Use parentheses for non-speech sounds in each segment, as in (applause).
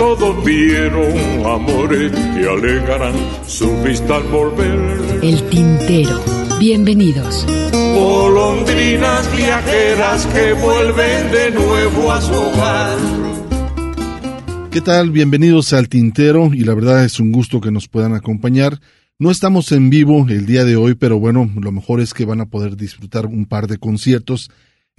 Todos vieron amores y alegarán su vista al volver. El tintero. Bienvenidos. Golondrinas viajeras que vuelven de nuevo a su hogar. ¿Qué tal? Bienvenidos al Tintero y la verdad es un gusto que nos puedan acompañar. No estamos en vivo el día de hoy, pero bueno, lo mejor es que van a poder disfrutar un par de conciertos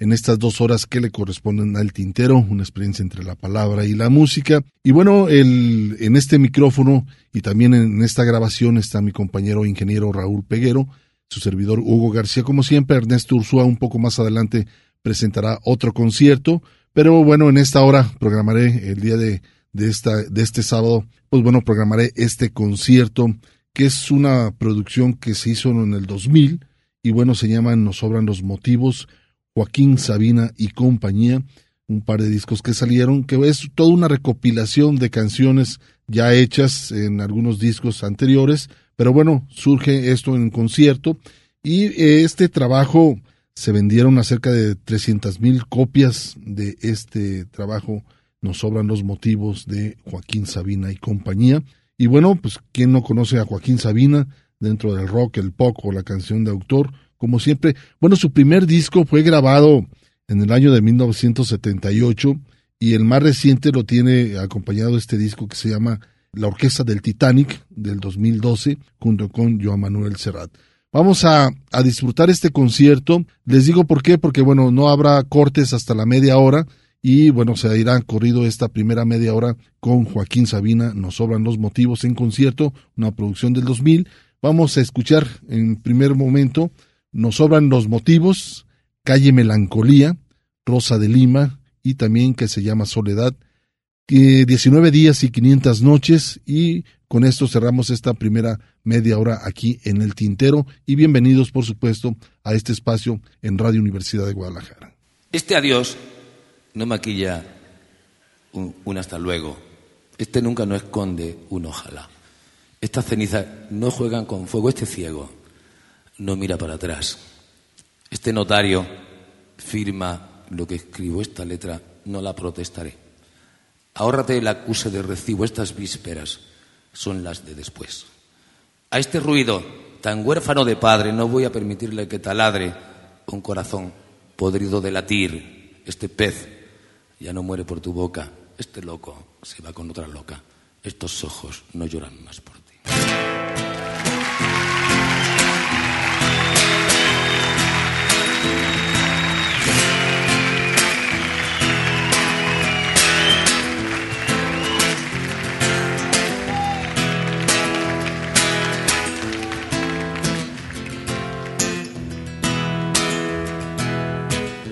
en estas dos horas que le corresponden al Tintero, una experiencia entre la palabra y la música. Y bueno, el, en este micrófono y también en esta grabación está mi compañero ingeniero Raúl Peguero, su servidor Hugo García. Como siempre, Ernesto Ursúa un poco más adelante presentará otro concierto, pero bueno, en esta hora programaré el día de, de, esta, de este sábado, pues bueno, programaré este concierto que es una producción que se hizo en el 2000 y bueno, se llama Nos sobran los motivos, Joaquín Sabina y compañía, un par de discos que salieron, que es toda una recopilación de canciones ya hechas en algunos discos anteriores, pero bueno, surge esto en concierto y este trabajo se vendieron cerca de 300 mil copias de este trabajo. Nos sobran los motivos de Joaquín Sabina y compañía. Y bueno, pues quién no conoce a Joaquín Sabina dentro del rock, el pop o la canción de autor, como siempre. Bueno, su primer disco fue grabado en el año de 1978 y el más reciente lo tiene acompañado este disco que se llama la Orquesta del Titanic del 2012 junto con Joan Manuel Serrat. Vamos a, a, disfrutar este concierto. Les digo por qué, porque bueno, no habrá cortes hasta la media hora y bueno, se irá corrido esta primera media hora con Joaquín Sabina. Nos sobran los motivos en concierto, una producción del 2000. Vamos a escuchar en primer momento Nos sobran los motivos, Calle Melancolía, Rosa de Lima y también que se llama Soledad. 19 días y 500 noches y con esto cerramos esta primera media hora aquí en el Tintero y bienvenidos por supuesto a este espacio en Radio Universidad de Guadalajara. Este adiós no maquilla un, un hasta luego, este nunca no esconde un ojalá, estas cenizas no juegan con fuego, este ciego no mira para atrás, este notario firma lo que escribo, esta letra no la protestaré. Ahórrate el acuse de recibo, estas vísperas son las de después. A este ruido tan huérfano de padre no voy a permitirle que taladre un corazón podrido de latir. Este pez ya no muere por tu boca, este loco se va con otra loca. Estos ojos no lloran más por ti.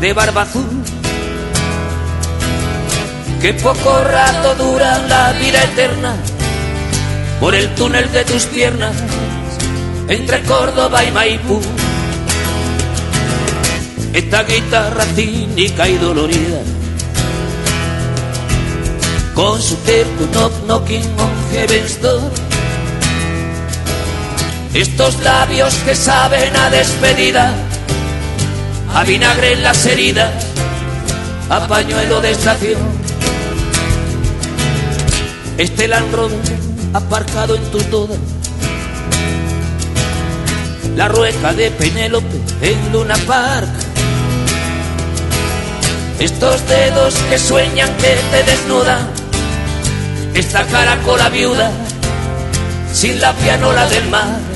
de barba azul. Que poco rato dura la vida eterna por el túnel de tus piernas entre Córdoba y Maipú. Esta guitarra cínica y dolorida con su terco knock knocking on heaven's. Estos labios que saben a despedida a vinagre en las heridas, a pañuelo de estación. Este Land Rover aparcado en tu toda, la rueca de Penélope en Luna Park. Estos dedos que sueñan que te desnudan, esta caracola viuda sin la pianola del mar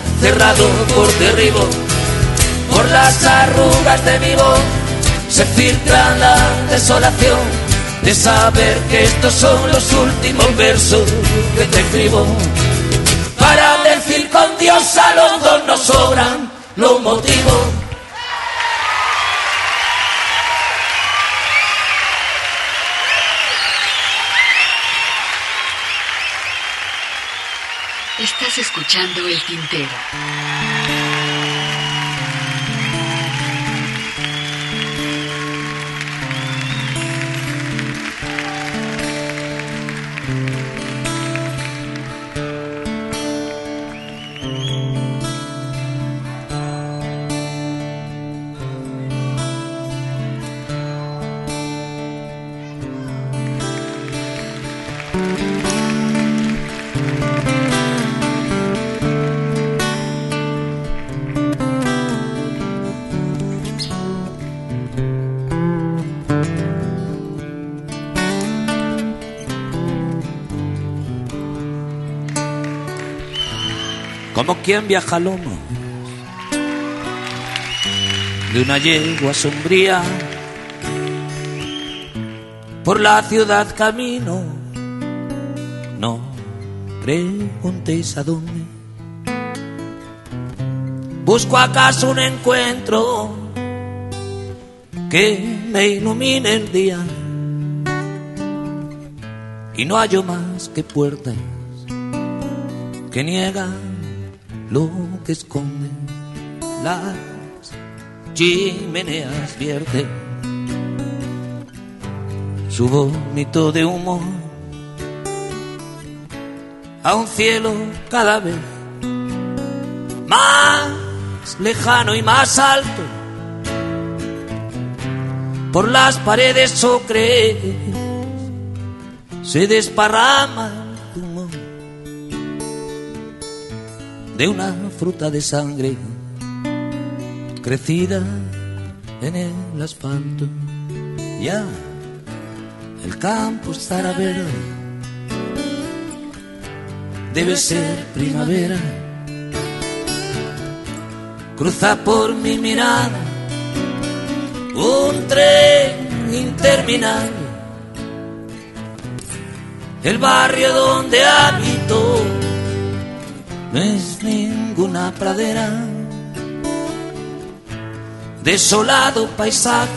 cerrado por derribo, por las arrugas de mi voz, se filtra la desolación de saber que estos son los últimos versos que te escribo. Para decir con Dios a los dos nos sobran los motivos. Estás escuchando el tintero. Quien viaja lomo de una yegua sombría por la ciudad camino. No preguntéis a dónde. Busco acaso un encuentro que me ilumine el día y no hallo más que puertas que niegan lo que esconden las chimeneas vierte su vómito de humo a un cielo cada vez más lejano y más alto por las paredes ocre se desparrama de una fruta de sangre crecida en el asfalto. Ya el campo estará verde, debe ser primavera. Cruza por mi mirada un tren interminable, el barrio donde habito no es ninguna pradera, desolado paisaje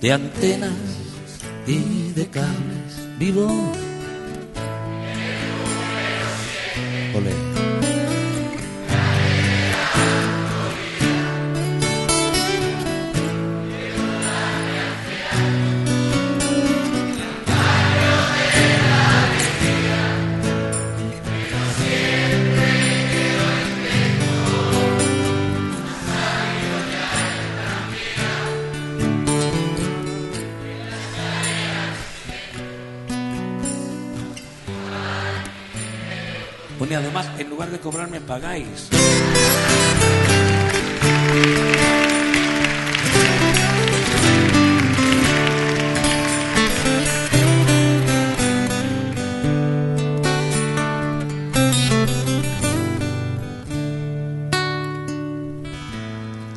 de antenas y de cables. Vivo. De cobrarme, pagáis.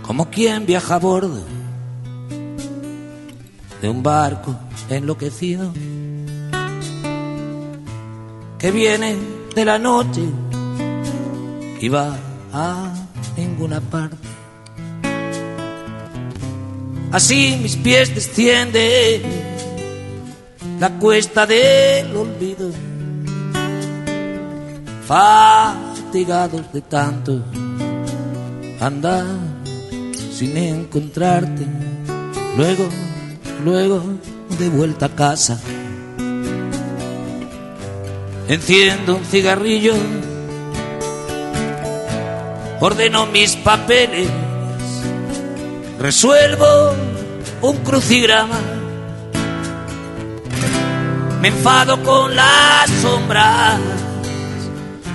Como quien viaja a bordo de un barco enloquecido que viene de la noche y va a ninguna parte. Así mis pies descienden la cuesta del olvido, fatigados de tanto andar sin encontrarte. Luego, luego de vuelta a casa enciendo un cigarrillo, ordeno mis papeles, resuelvo un crucigrama, me enfado con las sombras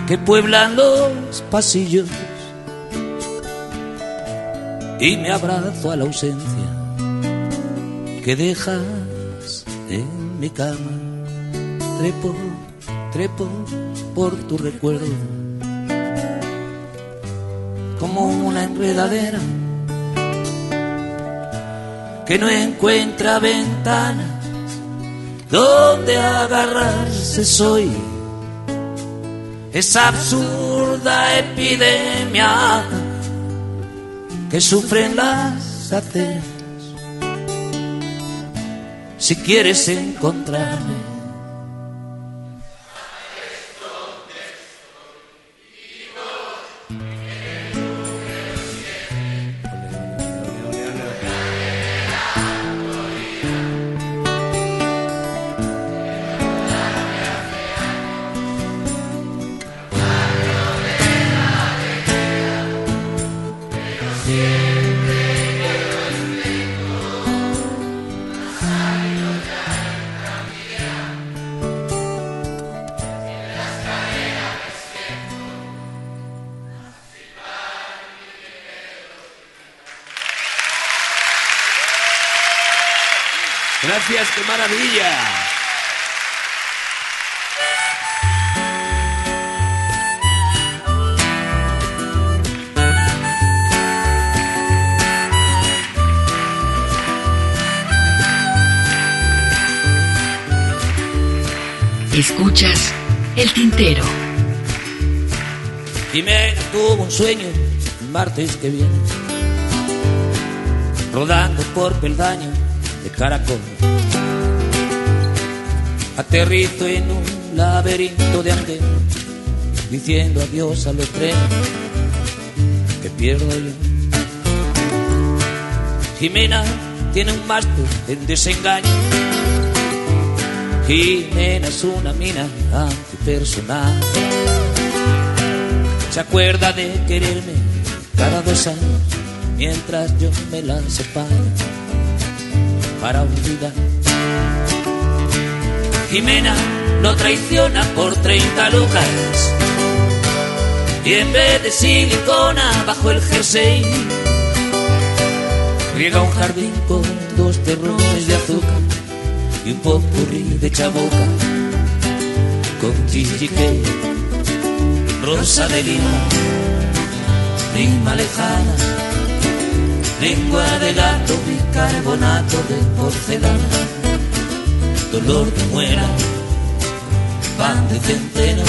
que pueblan los pasillos. Y me abrazo a la ausencia que dejas en mi cama. Trepo trepo por tu recuerdo como una enredadera que no encuentra ventanas donde agarrarse soy. Esa absurda epidemia que sufren las aceras si quieres encontrarme Gracias, qué maravilla. Escuchas el tintero. Jimena tuvo un sueño el martes que viene, rodando por peldaño de caracol. Aterrito en un laberinto de andén, diciendo adiós a los trenes que pierdo yo. Jimena tiene un máster en desengaño. Jimena es una mina antipersonal. Se acuerda de quererme cada dos años mientras yo me la separo para olvidar. Jimena no traiciona por 30 lucas. y en vez de silicona bajo el jersey riega un jardín con dos terrones de azúcar y un popurrí de chaboca con chichique, rosa de lima, rima lejana, lengua de gato, bicarbonato de porcelana, dolor de muera, pan de centeno,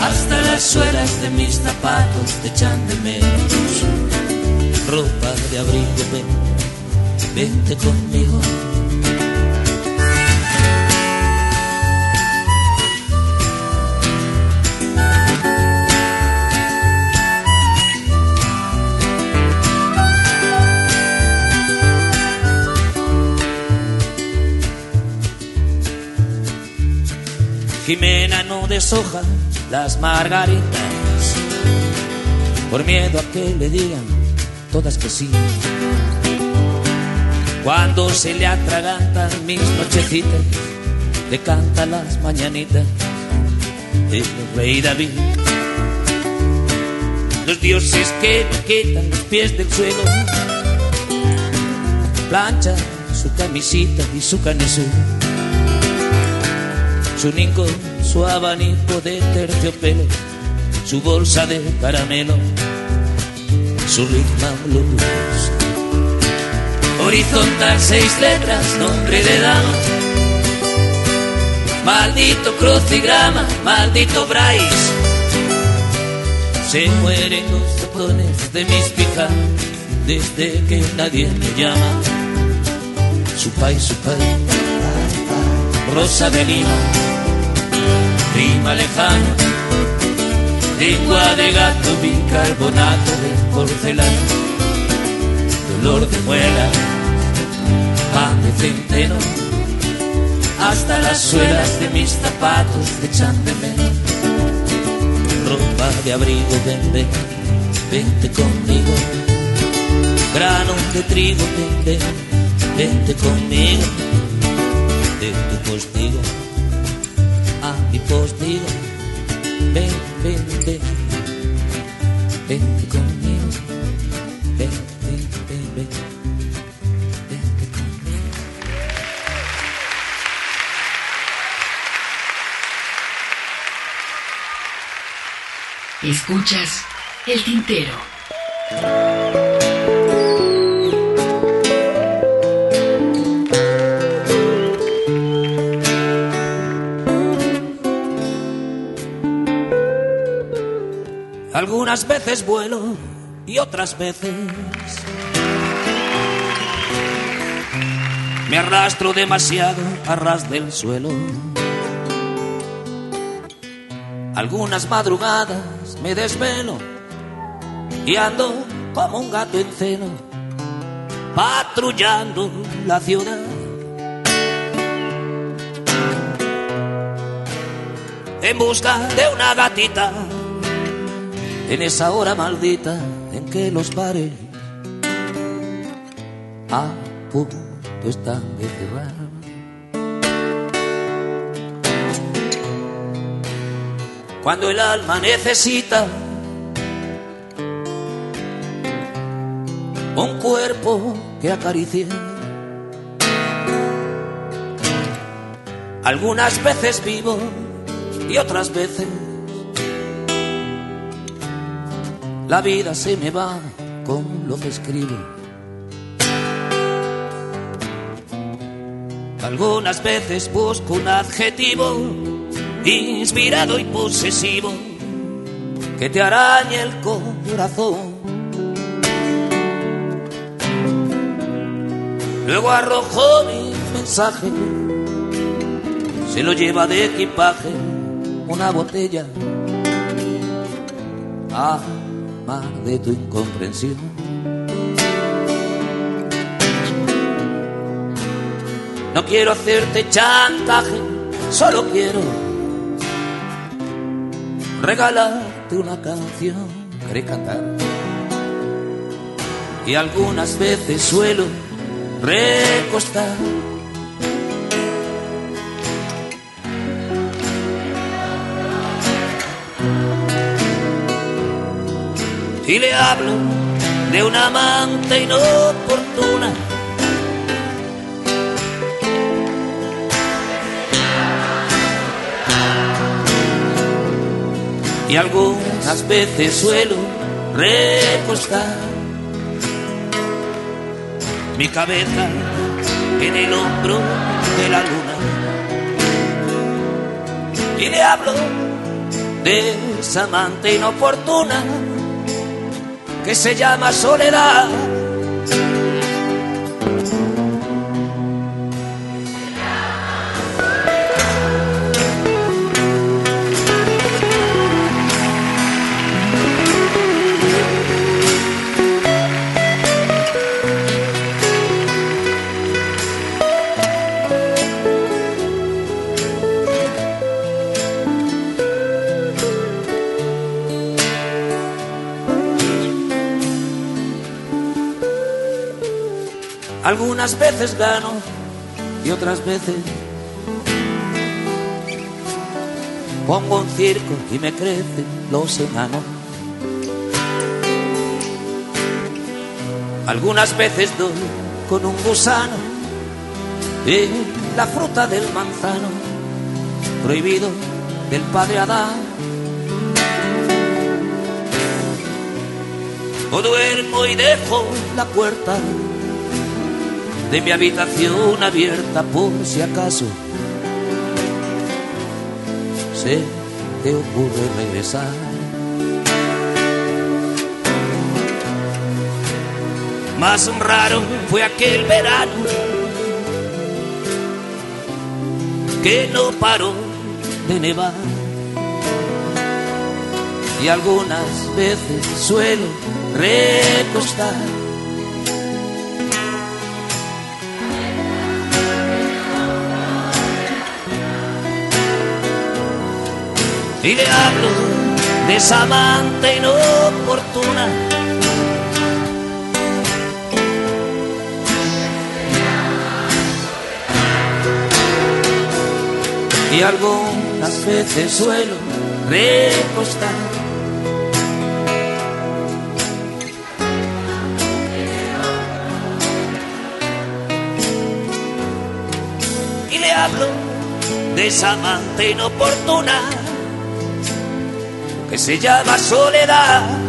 hasta las suelas de mis zapatos te echan de menos, ropa de abrigo, ven, vente conmigo. Jimena no deshoja las margaritas por miedo a que le digan todas que sí. Cuando se le atragantan mis nochecitas, le canta las mañanitas el rey David. Los dioses que me quitan los pies del suelo, plancha su camisita y su canesú su nico, su abanico de terciopelo, su bolsa de caramelo, su ritmo blues. Horizontal seis letras, nombre de dama. Maldito crucigrama, maldito Bryce. Se mueren los botones de mis pijas desde que nadie me llama. Su país, su país, rosa de lima rima lejana, lengua de gato, bicarbonato de porcelana, dolor de muela, pan de centeno, hasta las suelas de mis zapatos de ropa de abrigo, ven, ven, vente conmigo, grano de trigo, ven, vente conmigo, de tu postigo a mi postigo. Ven, ven, ven, vente conmigo. Ven, ven, ven, ven, vente conmigo. Escuchas el tintero. Algunas veces vuelo y otras veces me arrastro demasiado a ras del suelo. Algunas madrugadas me desvelo y ando como un gato en celo, patrullando la ciudad. En busca de una gatita en esa hora maldita en que los bares a punto están de cerrar. Cuando el alma necesita un cuerpo que acaricie. Algunas veces vivo y otras veces la vida se me va con lo que escribo. Algunas veces busco un adjetivo inspirado y posesivo que te arañe el corazón. Luego arrojo mi mensaje, se lo lleva de equipaje una botella. Ah, de tu incomprensión. No quiero hacerte chantaje, solo quiero regalarte una canción. ¿Querés cantar? Y algunas veces suelo recostar. Y le hablo de una amante inoportuna. Y algunas veces suelo recostar mi cabeza en el hombro de la luna y le hablo de esa amante inoportuna que se llama soledad. Algunas veces gano y otras veces pongo un circo y me crecen los enanos. Algunas veces doy con un gusano y la fruta del manzano prohibido del padre Adán. O duermo y dejo la puerta de mi habitación abierta por si acaso se te ocurre regresar. Más raro fue aquel verano que no paró de nevar y algunas veces suelo recostar y le hablo de esa amante inoportuna. Y algunas veces suelo recostar. Y le hablo de esa amante inoportuna que se llama soledad.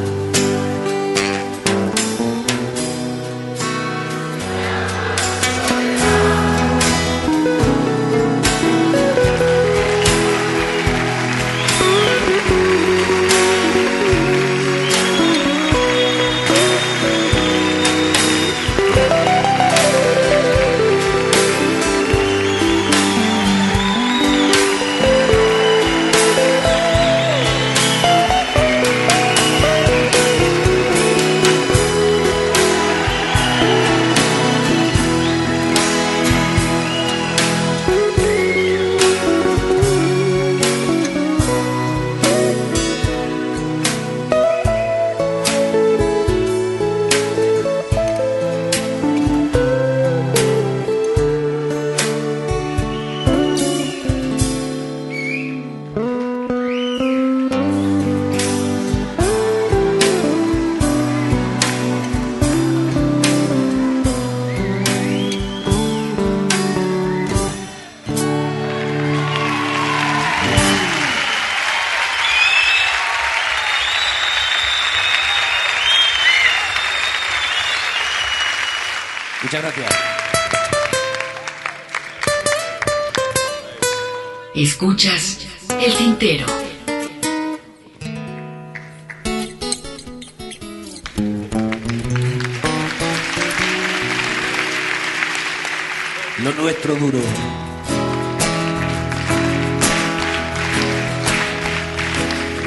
Escuchas el tintero. Lo nuestro duro.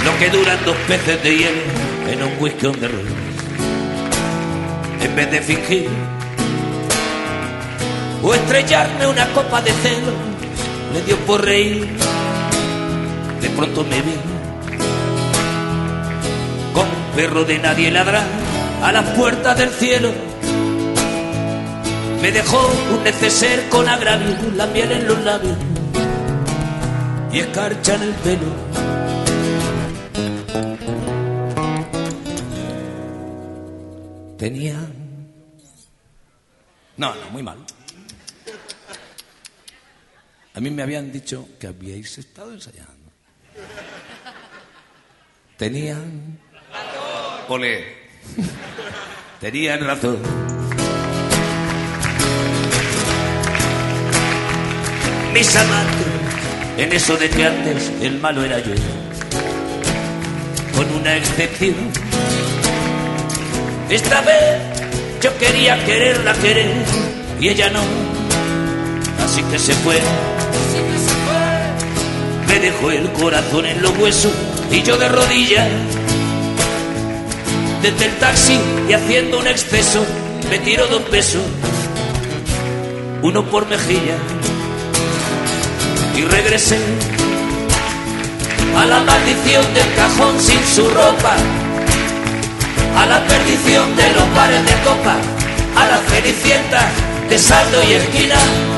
Lo que duran dos peces de hielo en un whisky on the road. En vez de fingir o estrellarme una copa de celo, le dio por reír. De pronto me vi como un perro de nadie ladrar a las puertas del cielo. Me dejó un neceser con agravio, la miel en los labios y escarcha en el pelo. Tenían... No, no, muy mal. A mí me habían dicho que habíais estado ensayando. Tenían... Ole. Tenían razón. Mis amantes, en eso de que antes el malo era yo, con una excepción. Esta vez yo quería quererla querer y ella no, así que se fue. Me dejó el corazón en los huesos y yo de rodillas. Desde el taxi y haciendo un exceso me tiro dos pesos, uno por mejilla. Y regresé a la maldición del cajón sin su ropa, a la perdición de los bares de copa, a la cenicienta de saldo y esquina.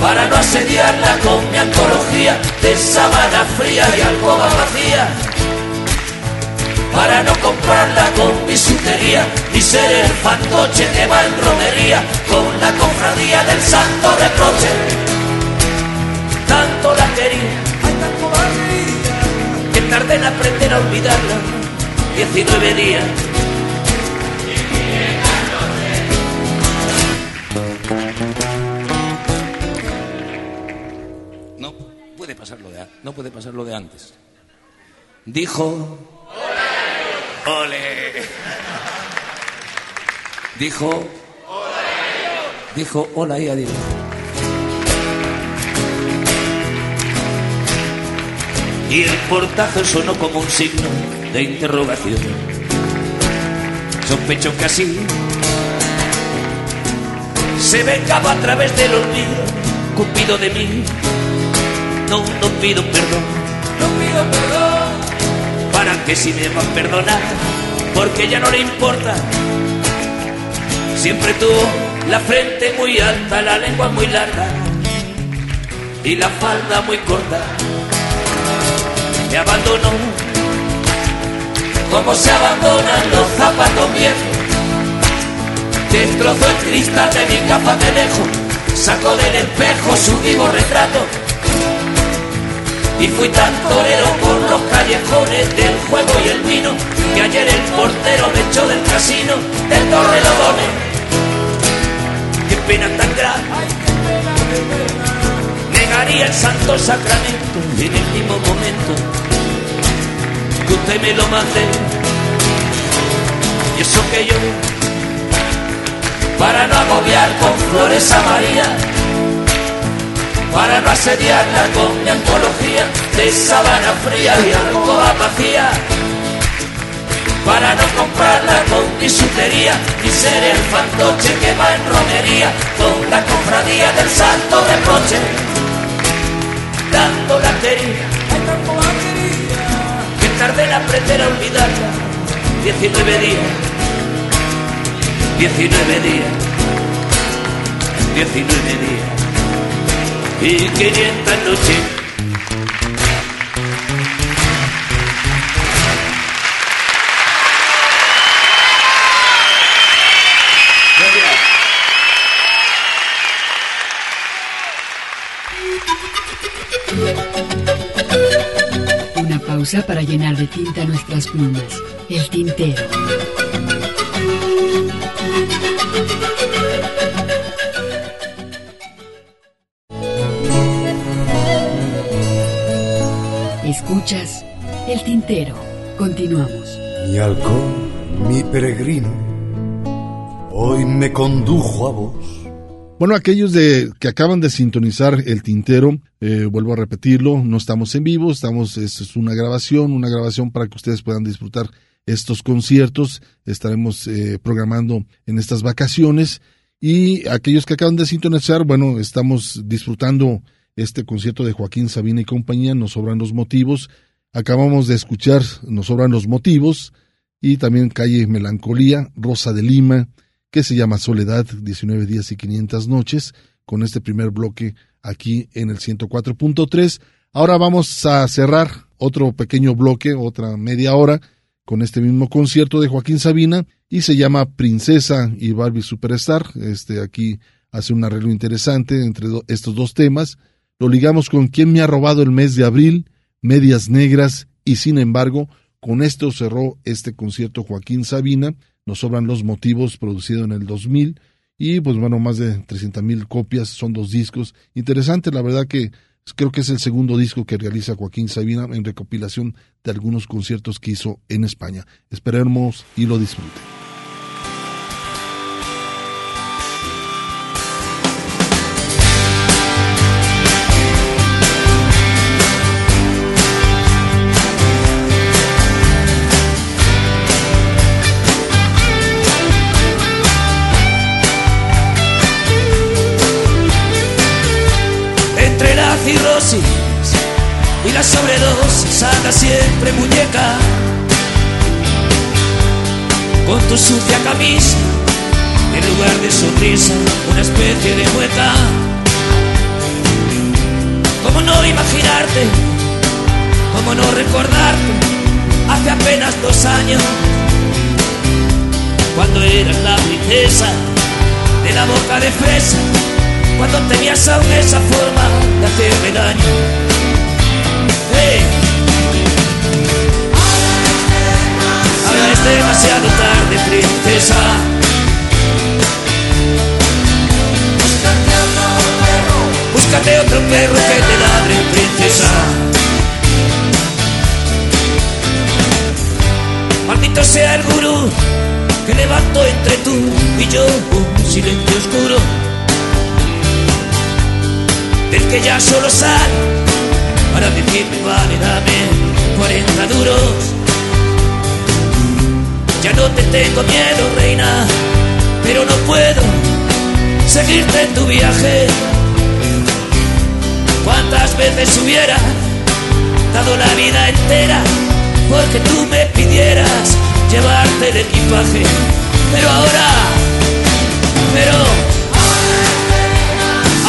para no asediarla con mi antología de sábana fría y alcoba vacía para no comprarla con bisutería y ser el fantoche que va en romería con la cofradía del santo reproche. Tanto la quería, que tardé en aprender a olvidarla 19 días. No puede pasar lo de antes. Dijo Ole. Dijo. Dijo hola y adiós. Y el portazo sonó como un signo de interrogación. Sospecho que así se vengaba a través del olvido, cupido de mí. No, no pido perdón, no pido perdón para que si me va a perdonar, porque ya no le importa. Siempre tuvo la frente muy alta, la lengua muy larga y la falda muy corta. Me abandonó, como se abandonan los zapatos viejos. Destrozó el cristal de mi capa de lejos, sacó del espejo su vivo retrato y fui tan torero por los callejones del juego y el vino que ayer el portero me echó del casino del Torrelodones. Qué pena tan grande. Negaría el santo sacramento en el mismo momento que usted me lo mande. Y eso que yo, para no agobiar con flores a María, para no asediarla con mi antología de sabana fría y alcoba vacía, para no comprarla con bisutería y ser el fantoche que va en romería con la cofradía del santo reproche, dando la quería, que tardé en aprender a olvidarla, 19 días, 19 días, 19 días y 500 noches. Una pausa para llenar de tinta nuestras plumas. El tintero. Escuchas El Tintero. Continuamos. Mi halcón, mi peregrino, hoy me condujo a vos. Bueno, aquellos de que acaban de sintonizar el tintero, eh, vuelvo a repetirlo, no estamos en vivo, estamos, es, es una grabación, una grabación para que ustedes puedan disfrutar estos conciertos. Estaremos eh, programando en estas vacaciones Y aquellos que acaban de sintonizar, bueno, estamos disfrutando este concierto de Joaquín Sabina y compañía, Nos sobran los motivos. Acabamos de escuchar Nos sobran los motivos y también Calle Melancolía, Rosa de Lima, que se llama Soledad, 19 días y 500 noches, con este primer bloque aquí en el 104.3. Ahora vamos a cerrar otro pequeño bloque, otra media hora, con este mismo concierto de Joaquín Sabina y se llama Princesa y Barbie Superstar. Este aquí hace un arreglo interesante entre estos dos temas. Lo ligamos con ¿Quién me ha robado el mes de abril? Medias negras y sin embargo, con esto cerró este concierto Joaquín Sabina. Nos sobran los motivos producido en el 2000 y pues bueno, más de 300 mil copias, son dos discos. Interesante, la verdad que creo que es el segundo disco que realiza Joaquín Sabina en recopilación de algunos conciertos que hizo en España. Esperemos y lo disfruten. Siempre muñeca con tu sucia camisa en lugar de sonrisa una especie de mueca ¿Cómo no imaginarte? ¿Cómo no recordarte? Hace apenas dos años cuando eras la princesa de la boca de fresa cuando tenías aún esa forma de hacerme daño. Ahora demasiado tarde, princesa. Búscate otro perro que te ladre, princesa. Maldito sea el gurú que levantó entre tú y yo un silencio oscuro del que ya solo sale para decirme vale dame 40 duros ya no te tengo miedo reina pero no puedo seguirte en tu viaje cuántas veces hubiera dado la vida entera porque tú me pidieras llevarte el equipaje pero ahora pero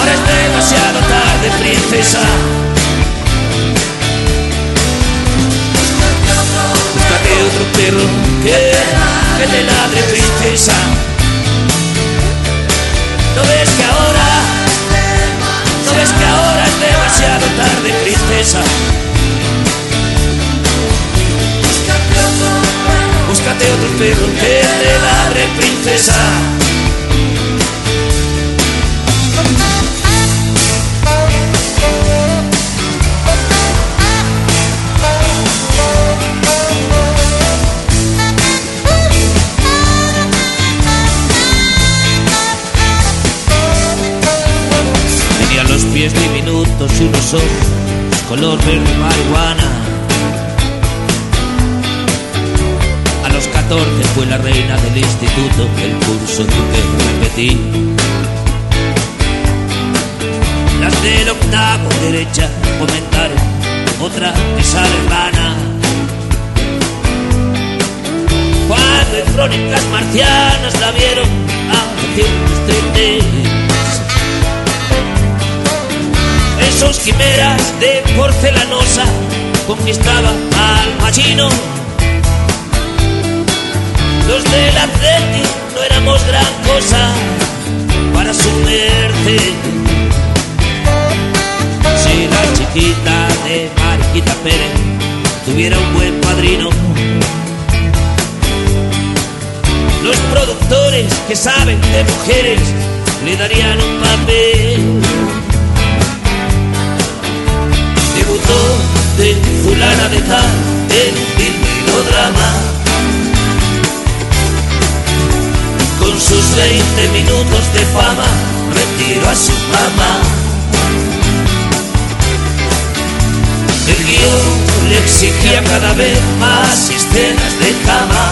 Ahora es demasiado tarde, princesa. Otro perro que, que te ladre, princesa. ¿No ves que ahora, no ves que ahora es demasiado tarde, princesa? Búscate otro perro que te ladre, princesa. Diminutos y unos ojos color verde marihuana. A los 14 fue la reina del instituto, el curso que repetí. Las del octavo derecha comentaron, otra que sale. Cuando en crónicas marcianas la vieron a 130 esos quimeras de porcelanosa conquistaban al machino. Los del Atleti no éramos gran cosa para su muerte. Si la chiquita de Mariquita Pérez tuviera un buen padrino, los productores que saben de mujeres le darían un papel de fulana de tal en un melodrama. Con sus 20 minutos de fama, retiro a su mamá. El guion le exigía cada vez más escenas de cama.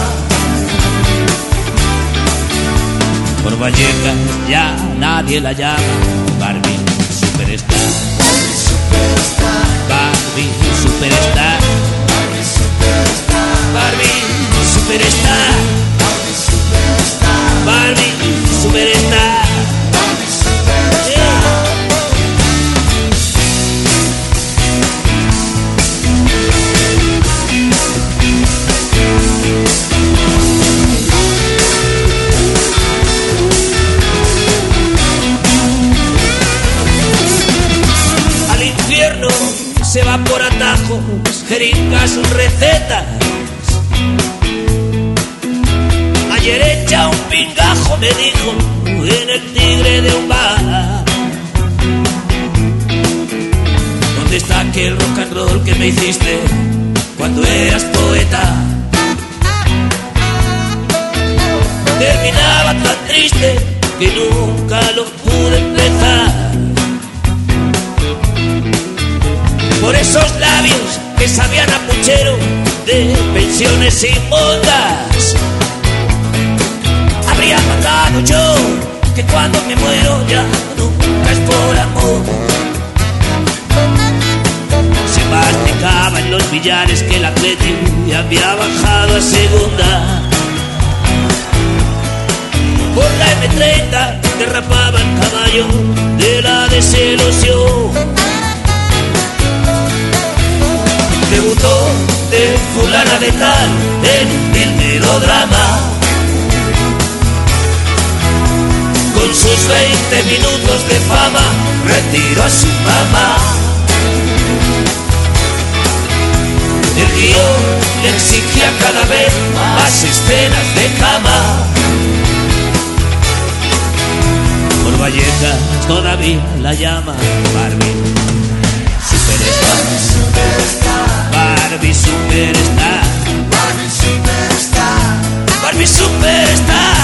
Por Vallecas ya nadie la llama Barbie Superstar. Barbie Superstar. Barbie Superstar. Barbie Superstar. Yeah. Jeringas, recetas. Ayer echa un pingajo, me dijo, en el tigre de un bar. ¿Dónde está aquel rock and roll que me hiciste cuando eras poeta? Terminaba tan triste que nunca lo pude empezar. Por esos labios que sabían a puchero de pensiones inmundas. Habría matado yo que cuando me muero ya nunca es por amor. Se masticaba en los billares que el Atleti había bajado a segunda. Por la M30 derrapaba el caballo de la desilusión. Debutó de fulana de tal en el melodrama. Con sus 20 minutos de fama retiró a su mamá. El guion le exigía cada vez más escenas de cama. Por Vallecas todavía la llama Barbie. Superstar. Barbie Superstar.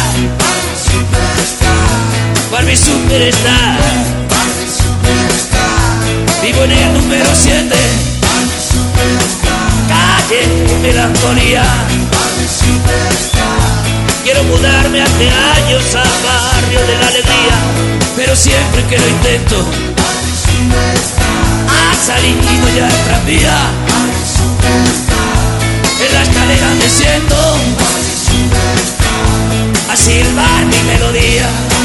Barbie Superstar. Barbie Superstar. Vivo en el número 7. Calle Melancolía. Quiero mudarme hace años al barrio de la alegría, pero siempre que lo intento, ha salido ya el tranvía. En la escalera me siento a silbar mi melodía.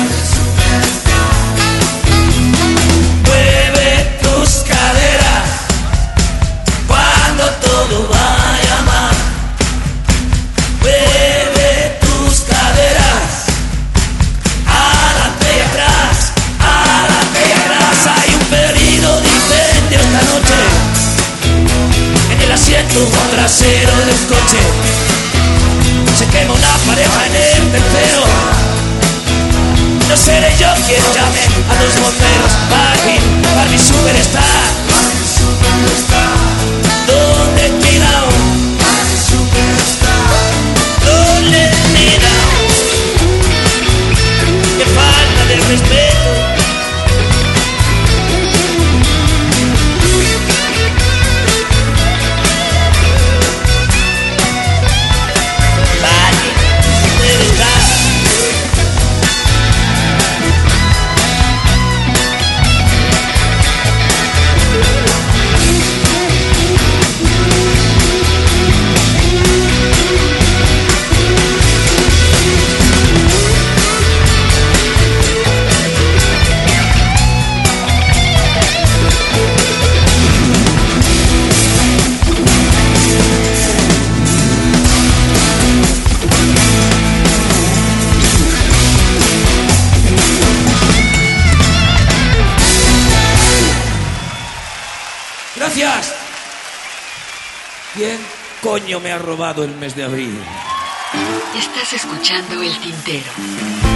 El tintero.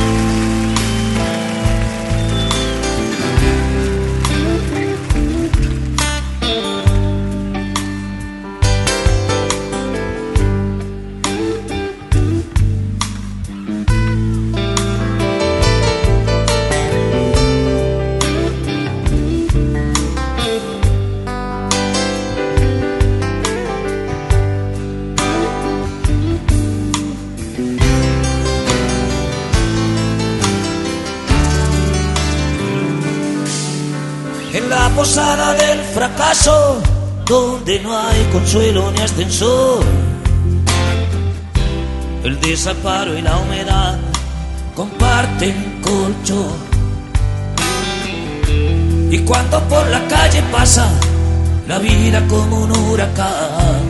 Consuelo ni ascensor. El desamparo y la humedad comparten colchón. Y cuando por la calle pasa la vida como un huracán,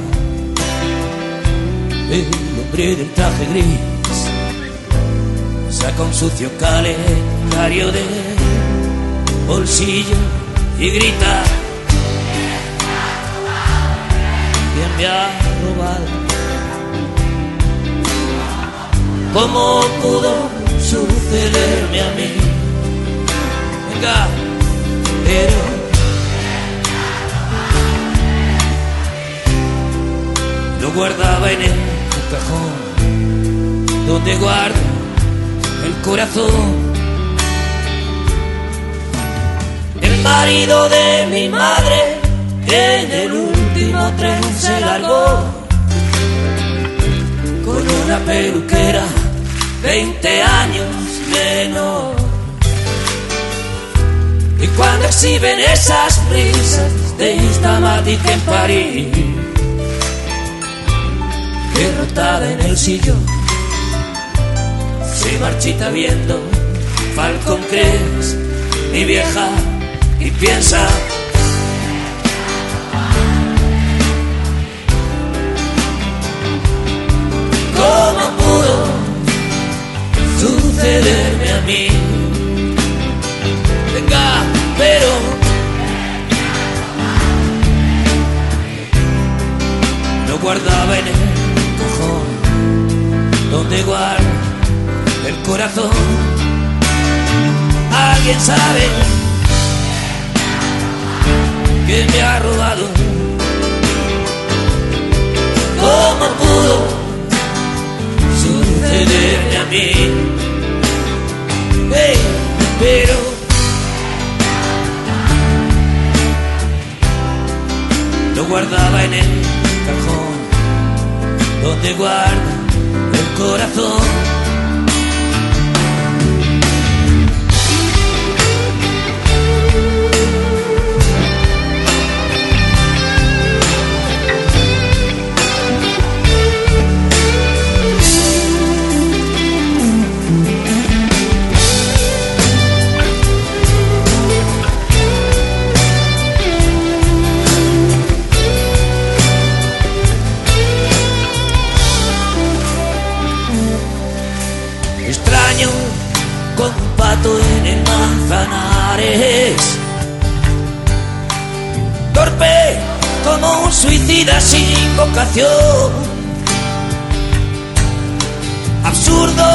el hombre del traje gris saca un sucio calendario de bolsillo y grita me ha robado? ¿Cómo pudo sucederme a mí? Venga, pero lo guardaba en el cajón donde guardo el corazón. El marido de mi madre en el último tren se largó con una peluquera 20 años menor. Y cuando exhiben esas risas de Instamatic en París, derrotada en el sillón, se marchita viendo Falcon Crest, mi vieja, y piensa. ¿Cómo pudo sucederme a mí? Venga, pero lo guardaba en el cajón donde guardo el corazón. Alguien sabe que me ha robado. ¿Cómo pudo sucederme a mí? Hey, pero lo guardaba en el cajón donde guardo el corazón. En manzanares. Torpe como un suicida sin vocación. Absurdo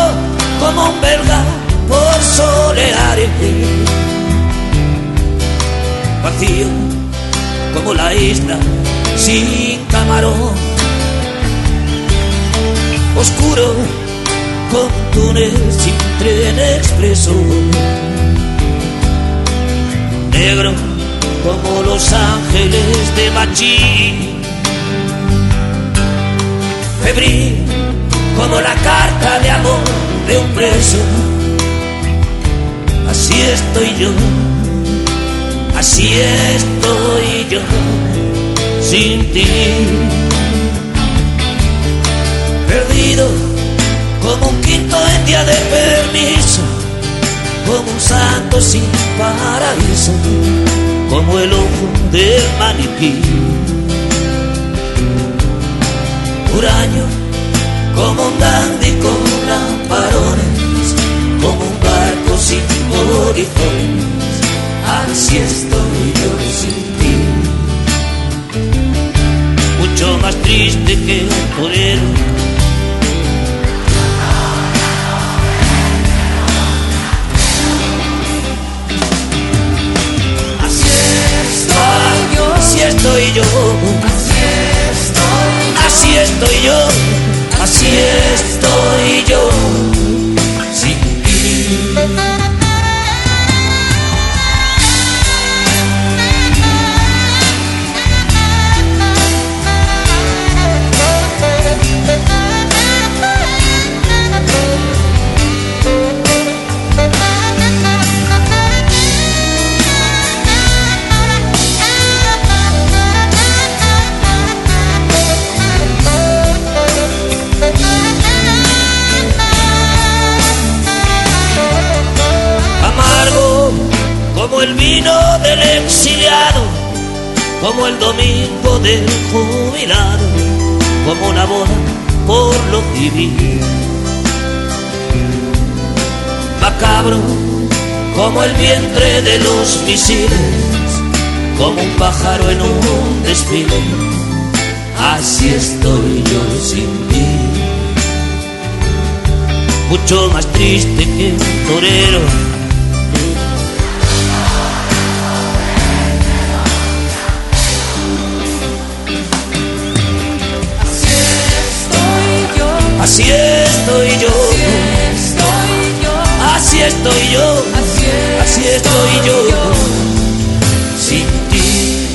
como un belga por soleares. Vacío como la isla sin camarón. Oscuro con túnel sin tren expreso. Negro como los ángeles de Machín. Febril como la carta de amor de un preso. Así estoy yo, así estoy yo, sin ti. Como un quinto en día de permiso, como un santo sin paraíso, como el ojo del maniquí. Huraño, como un dandy con lamparones, como un barco sin horizontes, así estoy yo sin ti. Mucho más triste que un torero así estoy yo. Así estoy yo. Así estoy yo. Macabro como el vientre de los misiles, como un pájaro en un desfile. Así estoy yo sin ti. Mucho más triste que un torero Así estoy yo. Así estoy yo. Así estoy yo. Sin ti.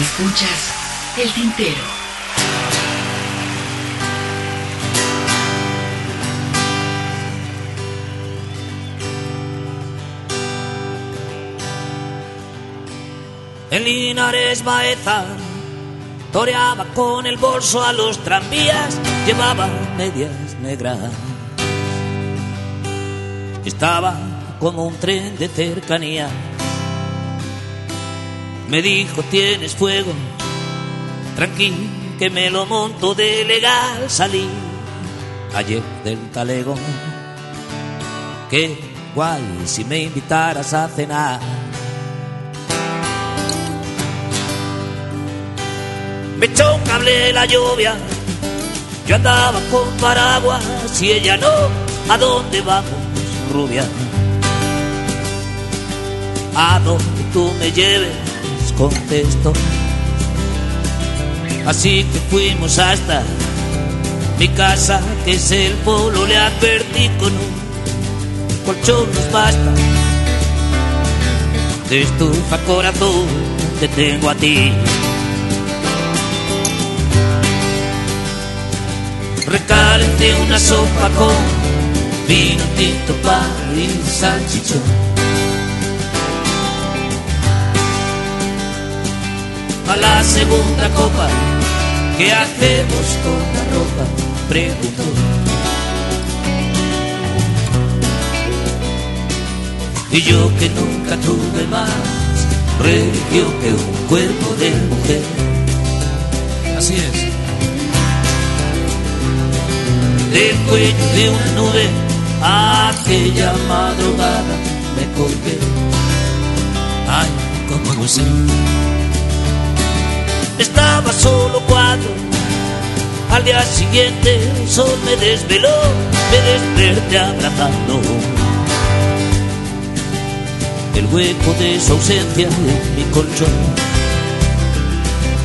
Escuchas el tintero. En Linares Baeza toreaba con el bolso a los tranvías, llevaba medias negras. Estaba como un tren de cercanía. Me dijo, tienes fuego, tranquilo, que me lo monto de legal. Salí ayer del talego. Qué guay si me invitaras a cenar. Me echó cable la lluvia. Yo andaba con paraguas y ella no. ¿A dónde vamos, rubia? A donde tú me lleves, contesto. Así que fuimos hasta mi casa, que es el polo. Le advertí con un colchón nos basta. De estufa corazón, te tengo a ti. Recalenté una sopa con vino tinto, pan y salchichón. A la segunda copa, ¿qué hacemos con la ropa? Preguntó. Y yo que nunca tuve más religión que un cuerpo de mujer. Así es. Cuello de una nube aquella madrugada me colgué. Ay como sé estaba solo cuatro. Al día siguiente el sol me desveló me desperté abrazando. El hueco de su ausencia en mi colchón.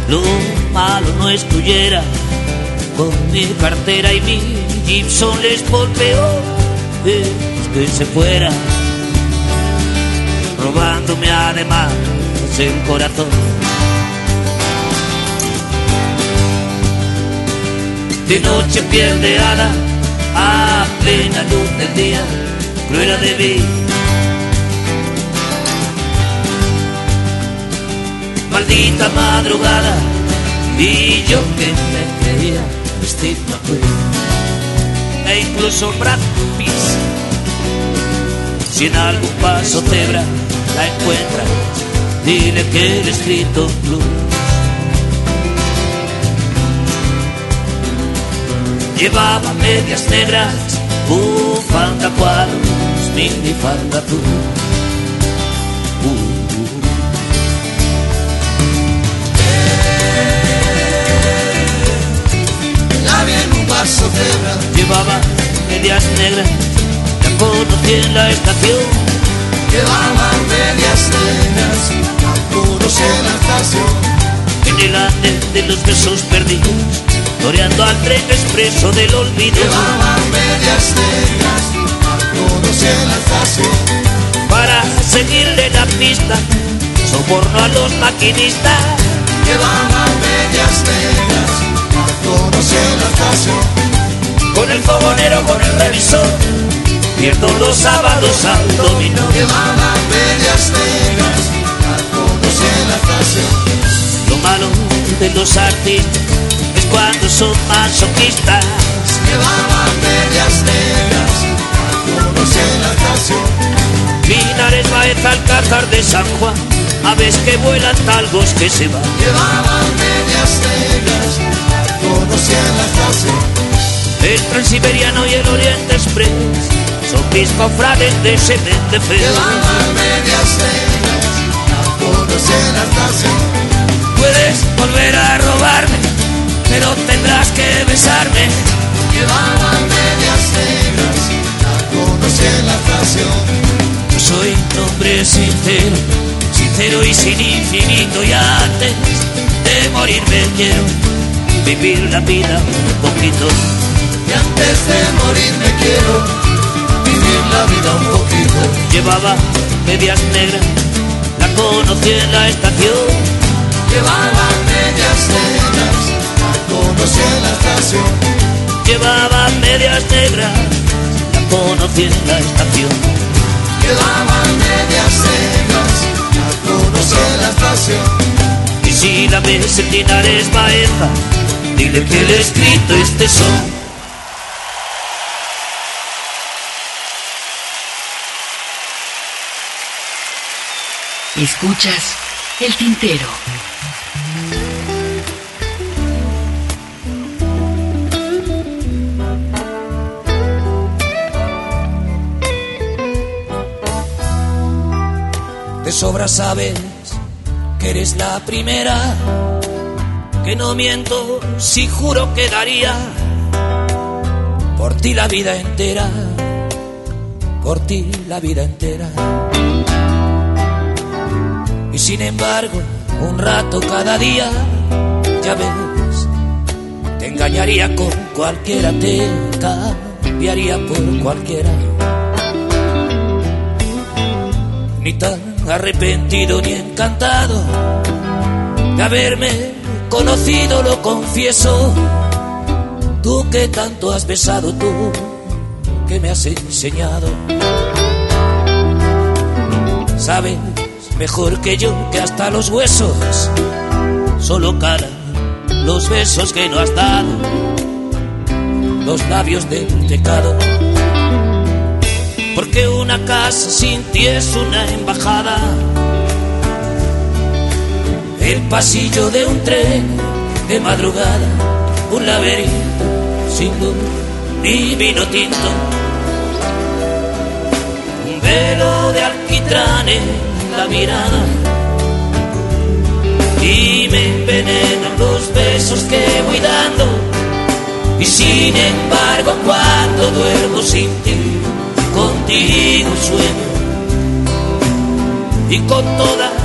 Lo malo no estuviera con mi cartera y mi Gibson les golpeó es que se fuera robándome además el corazón. De noche piel de hada a plena luz del día cruela de mí. Maldita madrugada y yo que me creía vestir e incluso Brad Pitt. Si en algún paso cebra la encuentras, dile que el escrito blue. Llevaba medias negras, bufanda cuadros, minifalda azul. Cebra. Llevaba medias negras, la conocí la estación. Llevaba medias negras, la conocí en la estación. En el andén de los besos perdidos, toreando al tren expreso del olvido. Llevaba medias negras, en la estación. Para seguirle la pista, soborno a los maquinistas. Llevaba medias negras, Con el fogonero, con el revisor, pierdo los sábados al dominó. Llevaba medias negras, en la estación. Lo malo de los artistas es cuando son masoquistas. Llevaba medias negras, en la estación. Linares, Baeza, Alcázar de San Juan, aves que vuelan, talgos que se van. Llevaban medias negras, en la estación. El Transiberiano y el Oriente Express son mis cofrades de semente feo. Llevaban medias negras, la conocí en la estación. Puedes volver a robarme, pero tendrás que besarme. Llevaban medias conocí en la. Yo soy un hombre sincero, sincero y sin infinito y antes de morirme quiero vivir la vida un poquito. Y antes de morir me quiero vivir la vida un poquito. Llevaba medias negras, la conocí en la estación. Llevaba medias negras, la conocí en la estación. Llevaba medias negras, la conocí en la estación. Llevaba medias negras, la conocí en la estación. Y si la ves en Linares Baeza, dile que le he escrito este son. Escuchas el tintero. De sobra sabes que eres la primera, que no miento si juro que daría por ti la vida entera, por ti la vida entera. Y sin embargo, un rato cada día, ya ves, te engañaría con cualquiera, te cambiaría por cualquiera. Ni tan arrepentido ni encantado de haberme conocido, lo confieso. Tú que tanto has besado, tú que me has enseñado. Sabes mejor que yo que hasta los huesos solo calan los besos que no has dado, los labios del pecado. Porque una casa sin ti es una embajada. El pasillo de un tren de madrugada, un laberinto sin luz ni vino tinto. Un velo de alquitrán en la mirada. Y me envenenan los besos que voy dando. Y sin embargo, cuando duermo sin ti, contigo sueño y con todas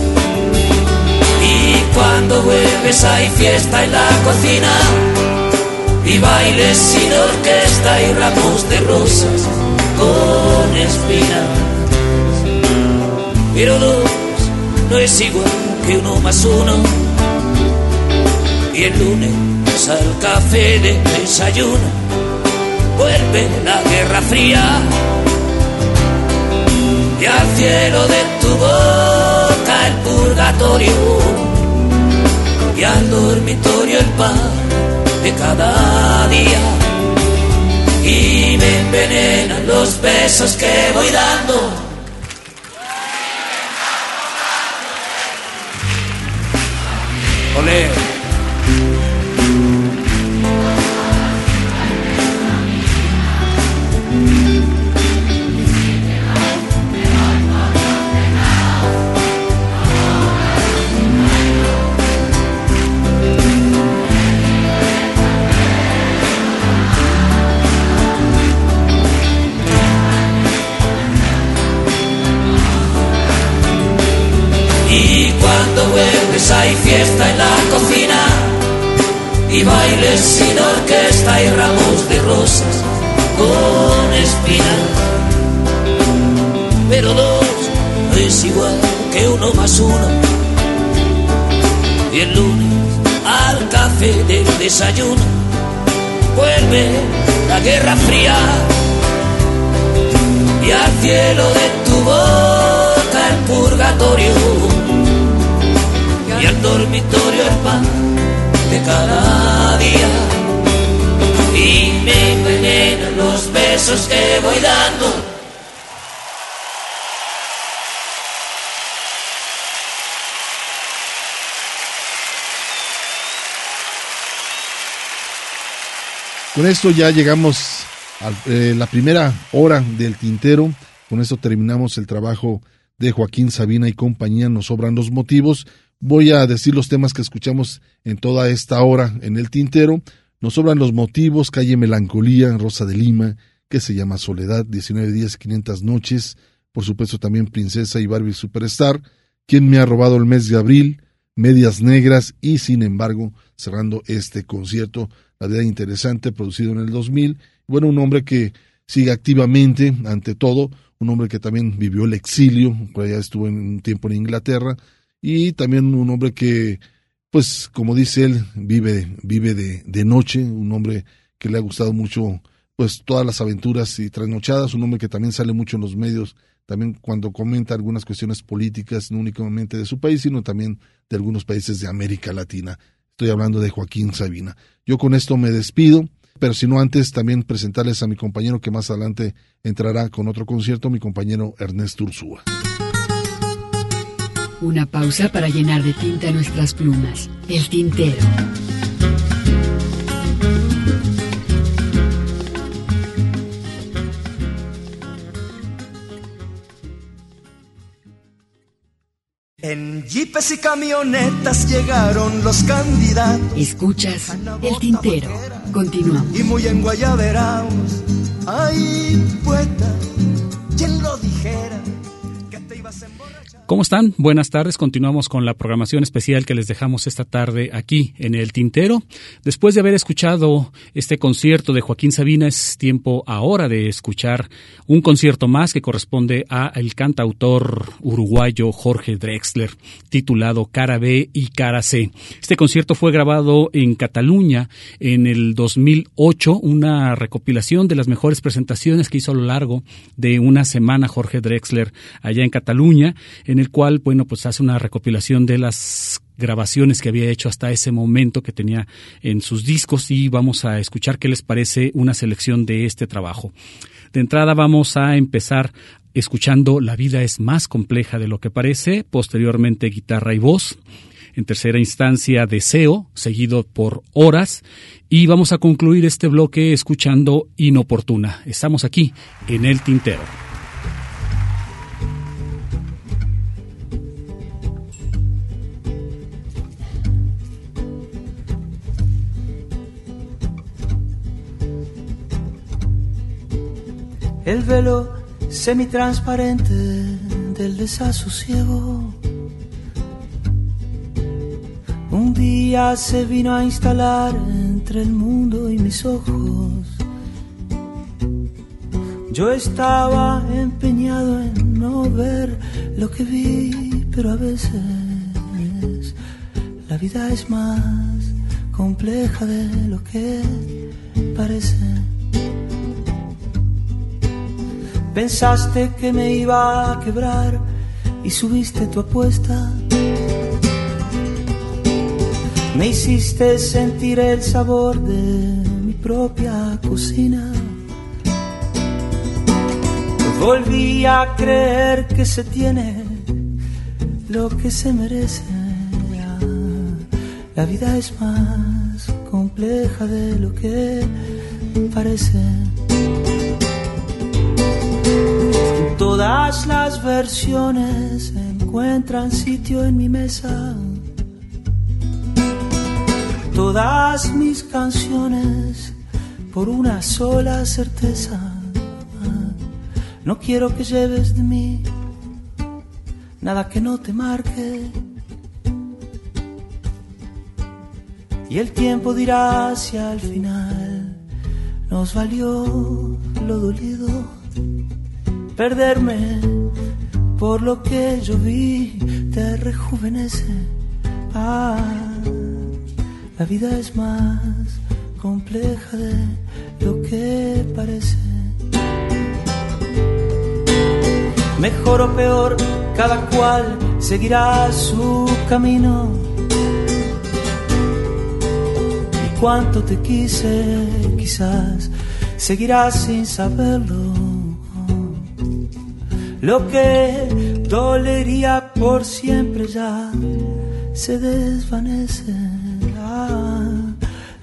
Cuando vuelves hay fiesta en la cocina y bailes sin orquesta y ramos de rosas con espinas. Pero dos no es igual que uno más uno. Y el lunes al café de desayuno vuelve la guerra fría y al cielo de tu boca el purgatorio y al dormitorio el pan de cada día y me envenenan los besos que voy dando Olé. Hay fiesta en la cocina y bailes sin orquesta y ramos de rosas con espinas. Pero dos es igual que uno más uno. Y el lunes al café del desayuno vuelve la guerra fría y al cielo de tu boca el purgatorio y al dormitorio el pan de cada día. Y me envenenan los besos que voy dando. Con esto ya llegamos a eh, la primera hora del tintero. Con esto terminamos el trabajo de Joaquín Sabina y compañía. Nos sobran los motivos. Voy a decir los temas que escuchamos en toda esta hora en el tintero. Nos sobran los motivos, calle Melancolía, Rosa de Lima, que se llama Soledad, 19 días, 500 noches. Por supuesto también Princesa y Barbie Superstar. ¿Quién me ha robado el mes de abril? Medias Negras y sin embargo cerrando este concierto, la verdad interesante, producido en el 2000. Bueno, un hombre que sigue activamente, ante todo, un hombre que también vivió el exilio, por allá estuvo en un tiempo en Inglaterra, y también un hombre que, pues como dice él, vive, vive de, de noche, un hombre que le ha gustado mucho pues todas las aventuras y trasnochadas, un hombre que también sale mucho en los medios, también cuando comenta algunas cuestiones políticas, no únicamente de su país, sino también de algunos países de América Latina. Estoy hablando de Joaquín Sabina. Yo con esto me despido, pero si no antes también presentarles a mi compañero que más adelante entrará con otro concierto, mi compañero Ernesto Ursúa. Una pausa para llenar de tinta nuestras plumas. El tintero. En jeepes y camionetas llegaron los candidatos. Escuchas el tintero. Continuamos. Y muy en Guayaberaos. Ay, poeta, ¿Cómo están? Buenas tardes. Continuamos con la programación especial que les dejamos esta tarde aquí en el Tintero. Después de haber escuchado este concierto de Joaquín Sabina, es tiempo ahora de escuchar un concierto más que corresponde a el cantautor uruguayo Jorge Drexler, titulado Cara B y Cara C. Este concierto fue grabado en Cataluña en el 2008, una recopilación de las mejores presentaciones que hizo a lo largo de una semana Jorge Drexler allá en Cataluña. En el cual, bueno, pues hace una recopilación de las grabaciones que había hecho hasta ese momento que tenía en sus discos y vamos a escuchar qué les parece una selección de este trabajo. De entrada vamos a empezar escuchando La vida es más compleja de lo que parece, posteriormente guitarra y voz, en tercera instancia Deseo, seguido por Horas, y vamos a concluir este bloque escuchando Inoportuna. Estamos aquí en el Tintero. El velo semitransparente del desasosiego. Un día se vino a instalar entre el mundo y mis ojos. Yo estaba empeñado en no ver lo que vi, pero a veces la vida es más compleja de lo que parece. Pensaste que me iba a quebrar y subiste tu apuesta. Me hiciste sentir el sabor de mi propia cocina. Volví a creer que se tiene lo que se merece. La vida es más compleja de lo que parece. Todas las versiones encuentran sitio en mi mesa. Todas mis canciones por una sola certeza. No quiero que lleves de mí nada que no te marque. Y el tiempo dirá si al final nos valió lo dolido perderme por lo que yo vi te rejuvenece. Ah, la vida es más compleja de lo que parece. Mejor o peor, cada cual seguirá su camino. Y cuánto te quise, quizás seguirás sin saberlo. Lo que dolería por siempre ya se desvanece. Ah,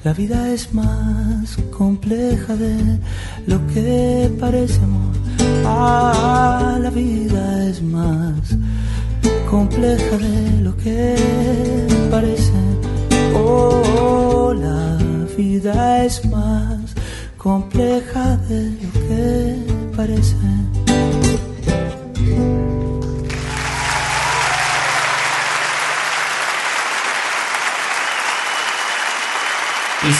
la vida es más compleja de lo que parece amor. Ah, la vida es más compleja de lo que parece. Oh, la vida es más compleja de lo que parece.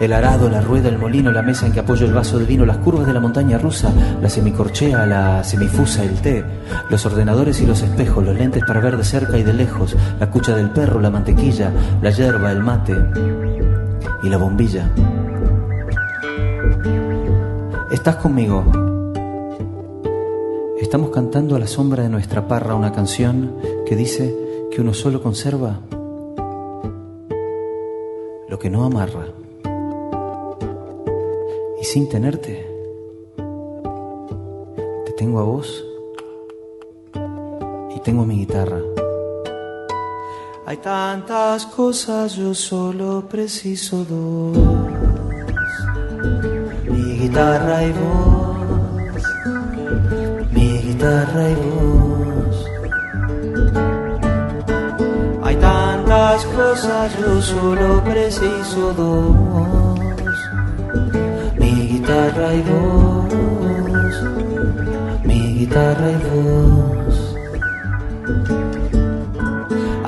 El arado, la rueda, el molino, la mesa en que apoyo el vaso de vino, las curvas de la montaña rusa, la semicorchea, la semifusa, el té, los ordenadores y los espejos, los lentes para ver de cerca y de lejos, la cucha del perro, la mantequilla, la hierba, el mate y la bombilla. ¿Estás conmigo? Estamos cantando a la sombra de nuestra parra una canción que dice que uno solo conserva lo que no amarra. Sin tenerte, te tengo a vos y tengo mi guitarra. Hay tantas cosas, yo solo preciso dos. Mi guitarra y vos, mi guitarra y vos. Hay tantas cosas, yo solo preciso dos. Guitarra y vos, mi guitarra y vos.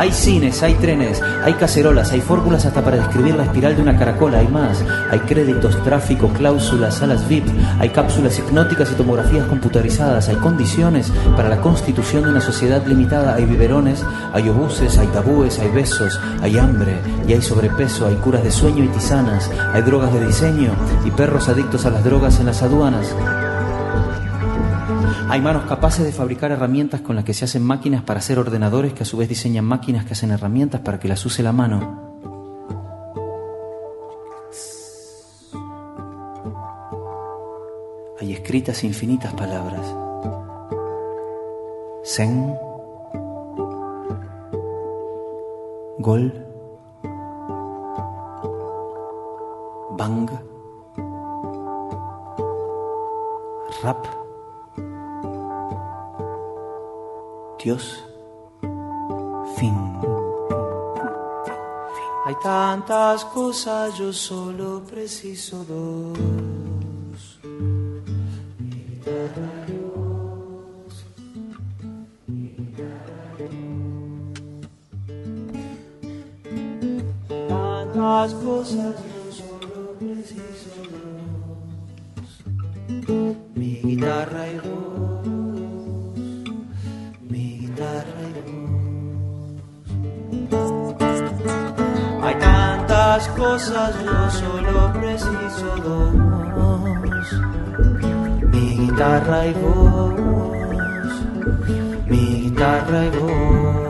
Hay cines, hay trenes, hay cacerolas, hay fórmulas hasta para describir la espiral de una caracola, hay más. Hay créditos, tráfico, cláusulas, salas VIP, hay cápsulas hipnóticas y tomografías computarizadas, hay condiciones para la constitución de una sociedad limitada, hay biberones, hay obuses, hay tabúes, hay besos, hay hambre y hay sobrepeso, hay curas de sueño y tisanas, hay drogas de diseño y perros adictos a las drogas en las aduanas. Hay manos capaces de fabricar herramientas con las que se hacen máquinas para hacer ordenadores que a su vez diseñan máquinas que hacen herramientas para que las use la mano. Hay escritas infinitas palabras. Zen, Gol, Bang, Rap. Dios, fin. Hay tantas cosas, yo solo preciso dos. Tantas cosas, yo solo preciso dos. Mi guitarra y tantas cosas, yo solo preciso dos. Mi guitarra y voz, mi guitarra y voz.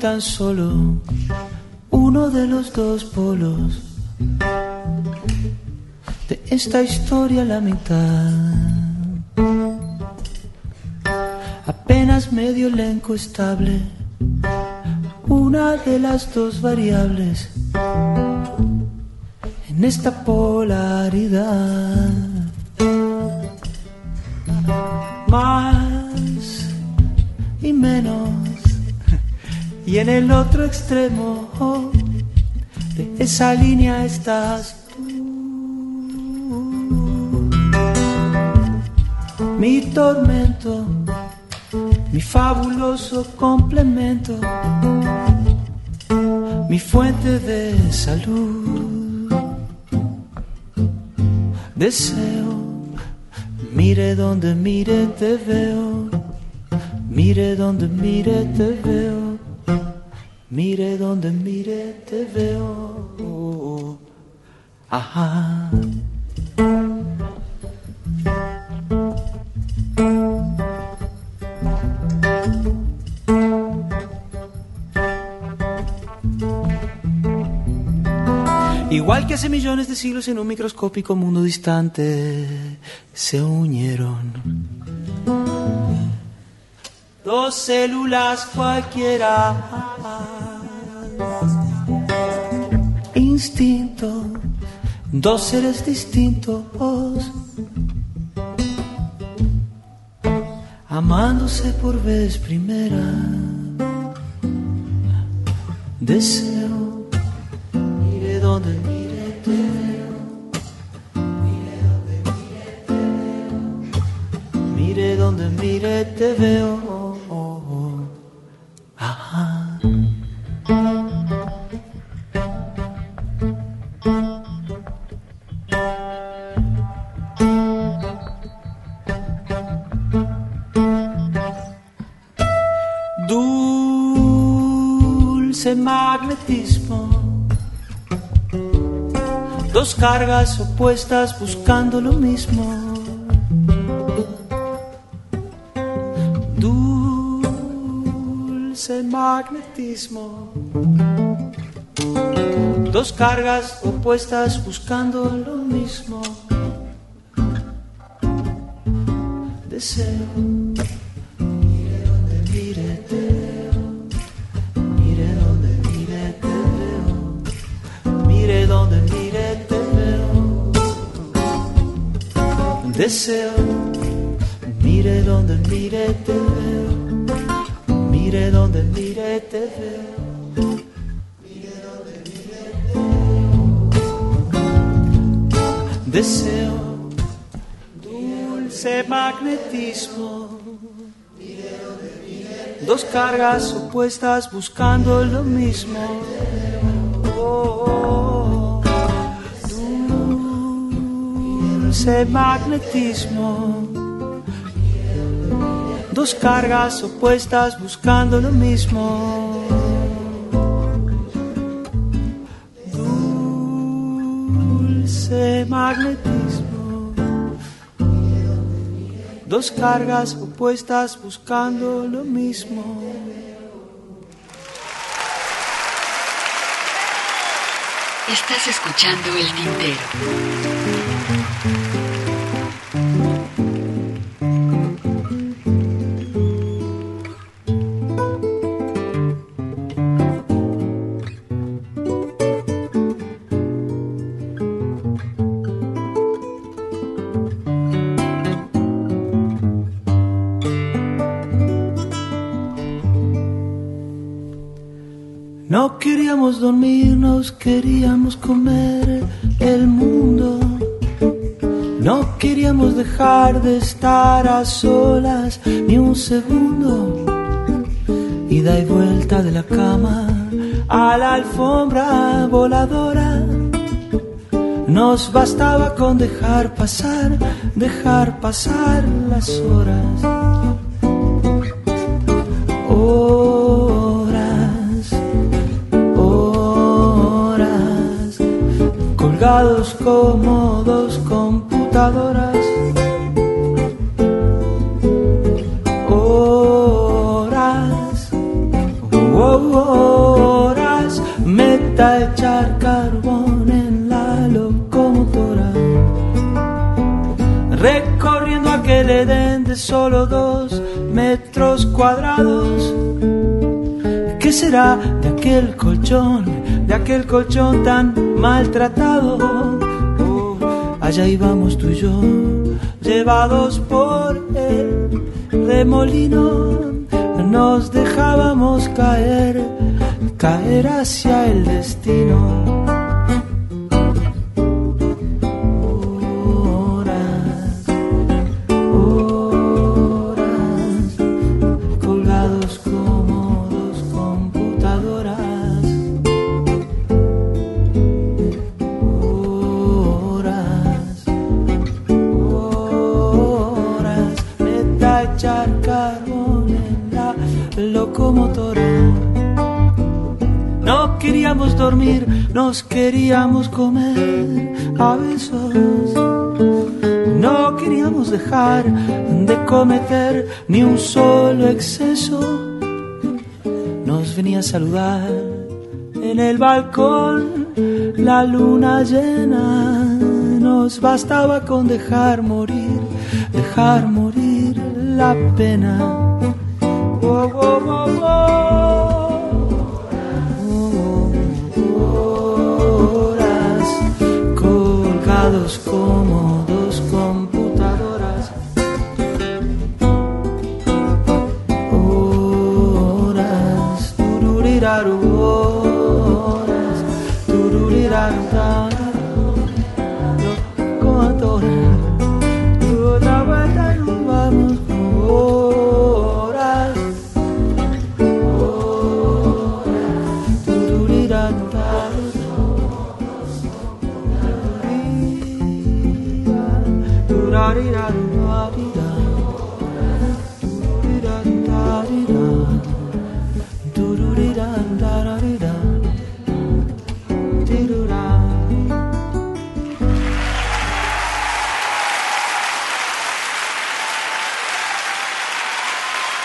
Tan solo uno de los dos polos de esta historia la mitad. Apenas medio elenco estable, una de las dos variables en esta polaridad. Más y menos y en el otro extremo de esa línea estás tú. Mi tormento, mi fabuloso complemento, mi fuente de salud. Deseo, mire donde mire te veo, mire donde mire te veo. Mire donde mire te veo. Ajá. Igual que hace millones de siglos en un microscópico mundo distante se unieron dos células cualquiera. Instinto, dos seres distintos. amándose por vez primera. Deseo, mire donde mire te veo. Mire donde mire te veo. Mire donde mire te veo. Dos cargas opuestas buscando lo mismo. Dulce magnetismo. Dos cargas opuestas buscando lo mismo. Deseo deseo. Mire donde mire te veo. Mire donde mire te veo. Mire donde mire te veo. Deseo dulce magnetismo. Dos cargas opuestas buscando lo mismo. Magnetismo. Dos cargas opuestas buscando lo mismo. Dulce magnetismo. Dos cargas opuestas buscando lo mismo. Estás escuchando el tintero. Queríamos dormirnos, queríamos comer el mundo. No queríamos dejar de estar a solas ni un segundo. Ida y vuelta de la cama a la alfombra voladora. Nos bastaba con dejar pasar, dejar pasar las horas. Como dos computadoras. Horas, horas, meta echar carbón en la locomotora. Recorriendo aquel Edén de solo dos metros cuadrados. ¿Qué será de aquel colchón, de aquel colchón tan maltratado? allá íbamos tú y yo, llevados por el remolino, nos dejábamos caer, caer hacia el destino. Queríamos comer a besos. No queríamos dejar de cometer ni un solo exceso. Nos venía a saludar en el balcón la luna llena. Nos bastaba con dejar morir, dejar morir la pena.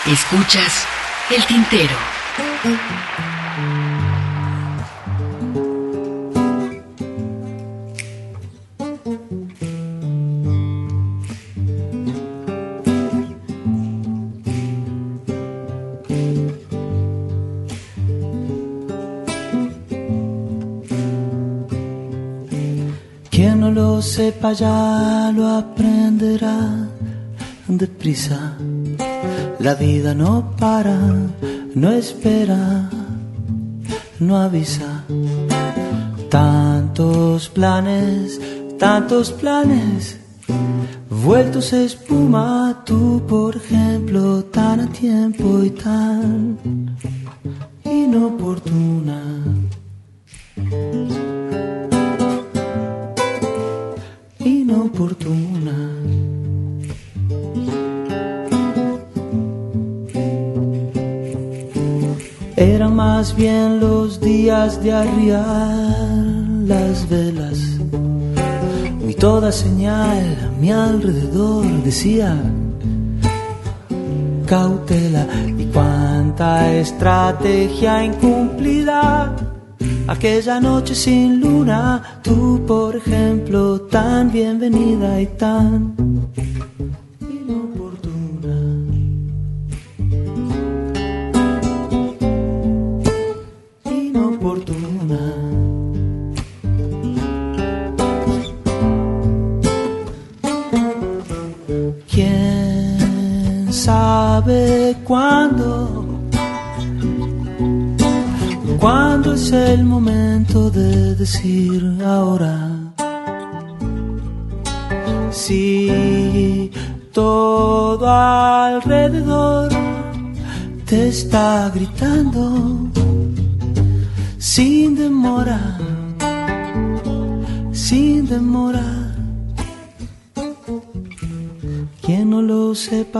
Escuchas el tintero. Quien no lo sepa ya lo aprenderá deprisa. La vida no para, no espera, no avisa. Tantos planes, tantos planes, vueltos espuma, tú por ejemplo, tan a tiempo y tan de arriar las velas. Y toda señal a mi alrededor decía cautela y cuánta estrategia incumplida. Aquella noche sin luna, tú por ejemplo, tan bienvenida y tan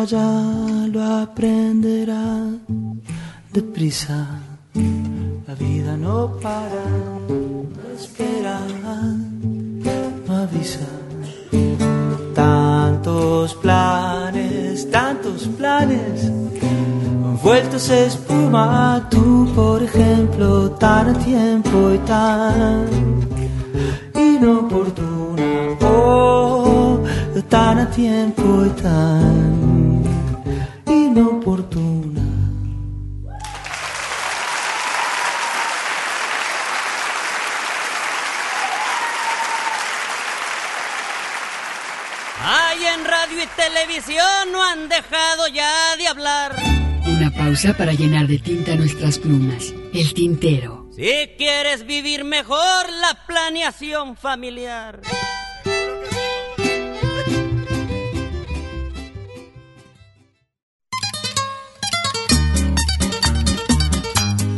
ya lo aprenderá deprisa. La vida no para, no espera, no avisa. Tantos planes, tantos planes vueltos a espuma, tú por ejemplo, tan tiempo y tan inoportuna, oh, tan a tiempo y tan inoportuna. Ay, en radio y televisión no han dejado ya de hablar. Una pausa para llenar de tinta nuestras plumas. El tintero. Si quieres vivir mejor la planeación familiar.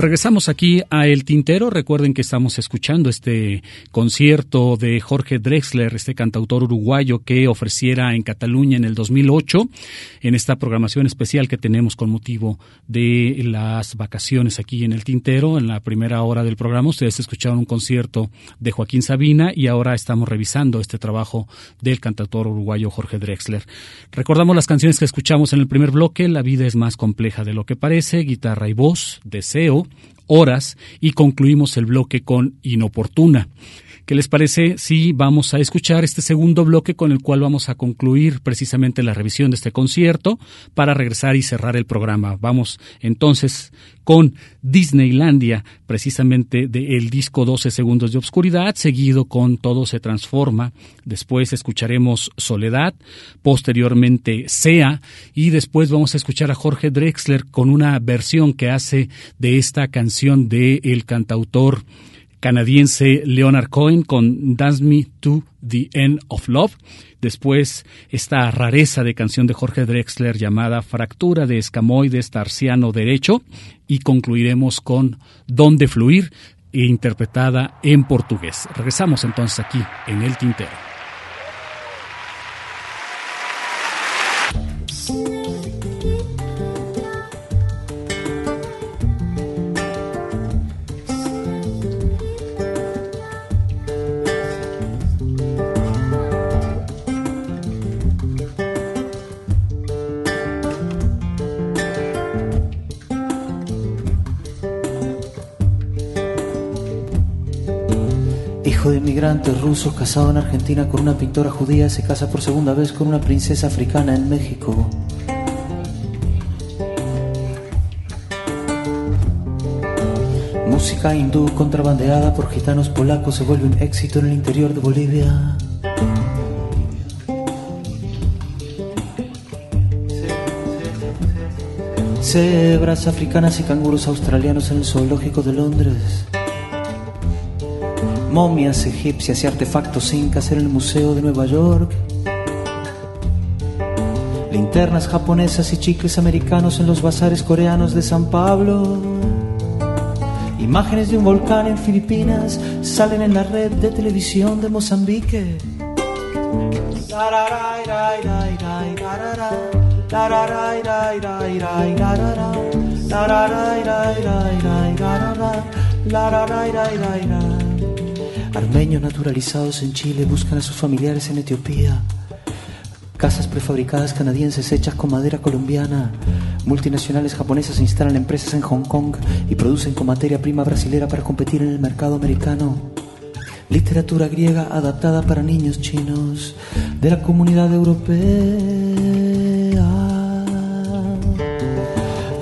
Regresamos aquí a El Tintero. Recuerden que estamos escuchando este concierto de Jorge Drexler, este cantautor uruguayo que ofreciera en Cataluña en el 2008, en esta programación especial que tenemos con motivo de las vacaciones aquí en El Tintero. En la primera hora del programa ustedes escucharon un concierto de Joaquín Sabina y ahora estamos revisando este trabajo del cantautor uruguayo Jorge Drexler. Recordamos las canciones que escuchamos en el primer bloque, La vida es más compleja de lo que parece, guitarra y voz, Deseo, horas y concluimos el bloque con inoportuna. ¿Qué les parece si vamos a escuchar este segundo bloque con el cual vamos a concluir precisamente la revisión de este concierto para regresar y cerrar el programa? Vamos entonces con Disneylandia, precisamente del disco 12 segundos de obscuridad, seguido con Todo se transforma. Después escucharemos Soledad, posteriormente Sea y después vamos a escuchar a Jorge Drexler con una versión que hace de esta canción de el cantautor canadiense Leonard Cohen con Dance Me to the End of Love. Después esta rareza de canción de Jorge Drexler llamada Fractura de escamoides tarsiano derecho y concluiremos con Donde fluir interpretada en portugués. Regresamos entonces aquí en el tintero. Inmigrantes rusos casado en Argentina con una pintora judía, se casa por segunda vez con una princesa africana en México. Música hindú contrabandeada por gitanos polacos se vuelve un éxito en el interior de Bolivia. Cebras africanas y canguros australianos en el zoológico de Londres. Momias egipcias y artefactos incas en el Museo de Nueva York. Linternas japonesas y chicles americanos en los bazares coreanos de San Pablo. Imágenes de un volcán en Filipinas salen en la red de televisión de Mozambique. Armenios naturalizados en Chile buscan a sus familiares en Etiopía. Casas prefabricadas canadienses hechas con madera colombiana. Multinacionales japonesas instalan empresas en Hong Kong y producen con materia prima brasilera para competir en el mercado americano. Literatura griega adaptada para niños chinos de la comunidad europea.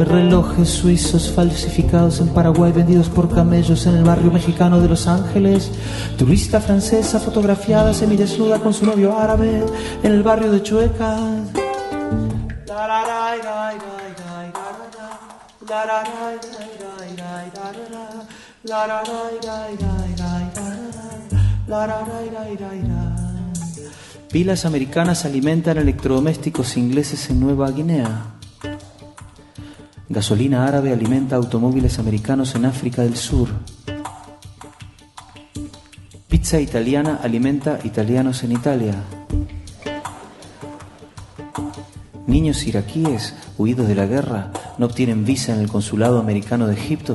Relojes suizos falsificados en Paraguay vendidos por camellos en el barrio mexicano de Los Ángeles. Turista francesa fotografiada semidesnuda con su novio árabe en el barrio de Chueca. Pilas americanas alimentan electrodomésticos ingleses en Nueva Guinea. Gasolina árabe alimenta automóviles americanos en África del Sur. Pizza italiana alimenta italianos en Italia. Niños iraquíes huidos de la guerra no obtienen visa en el consulado americano de Egipto.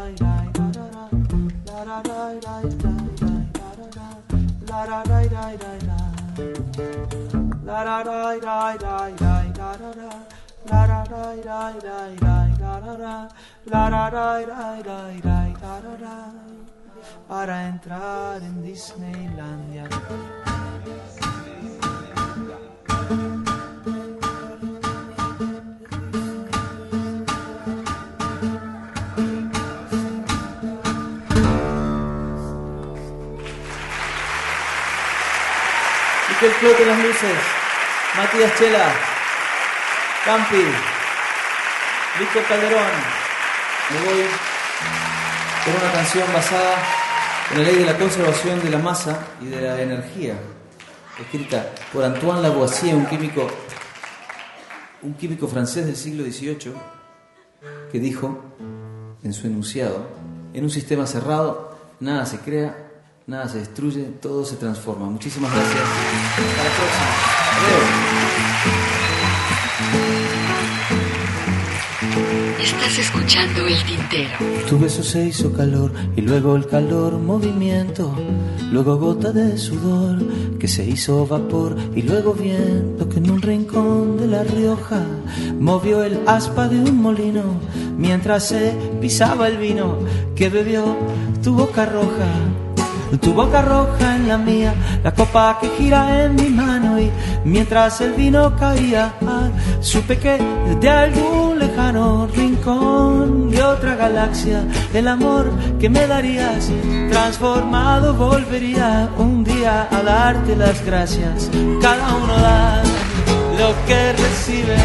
para entrar en Disneylandia. Que exploten las luces. Matías Chela, Campi, Víctor Calderón. Me voy con una canción basada en la ley de la conservación de la masa y de la energía, escrita por Antoine Lavoisier, un químico, un químico francés del siglo XVIII, que dijo en su enunciado, en un sistema cerrado, nada se crea, nada se destruye, todo se transforma. Muchísimas gracias. Hasta la próxima. Estás escuchando el tintero. Tu beso se hizo calor y luego el calor movimiento, luego gota de sudor que se hizo vapor y luego viento que en un rincón de La Rioja movió el aspa de un molino mientras se pisaba el vino que bebió tu boca roja. Tu boca roja en la mía, la copa que gira en mi mano y mientras el vino caía, ah, supe que de algún lejano rincón de otra galaxia, el amor que me darías transformado volvería un día a darte las gracias. Cada uno da lo que recibe,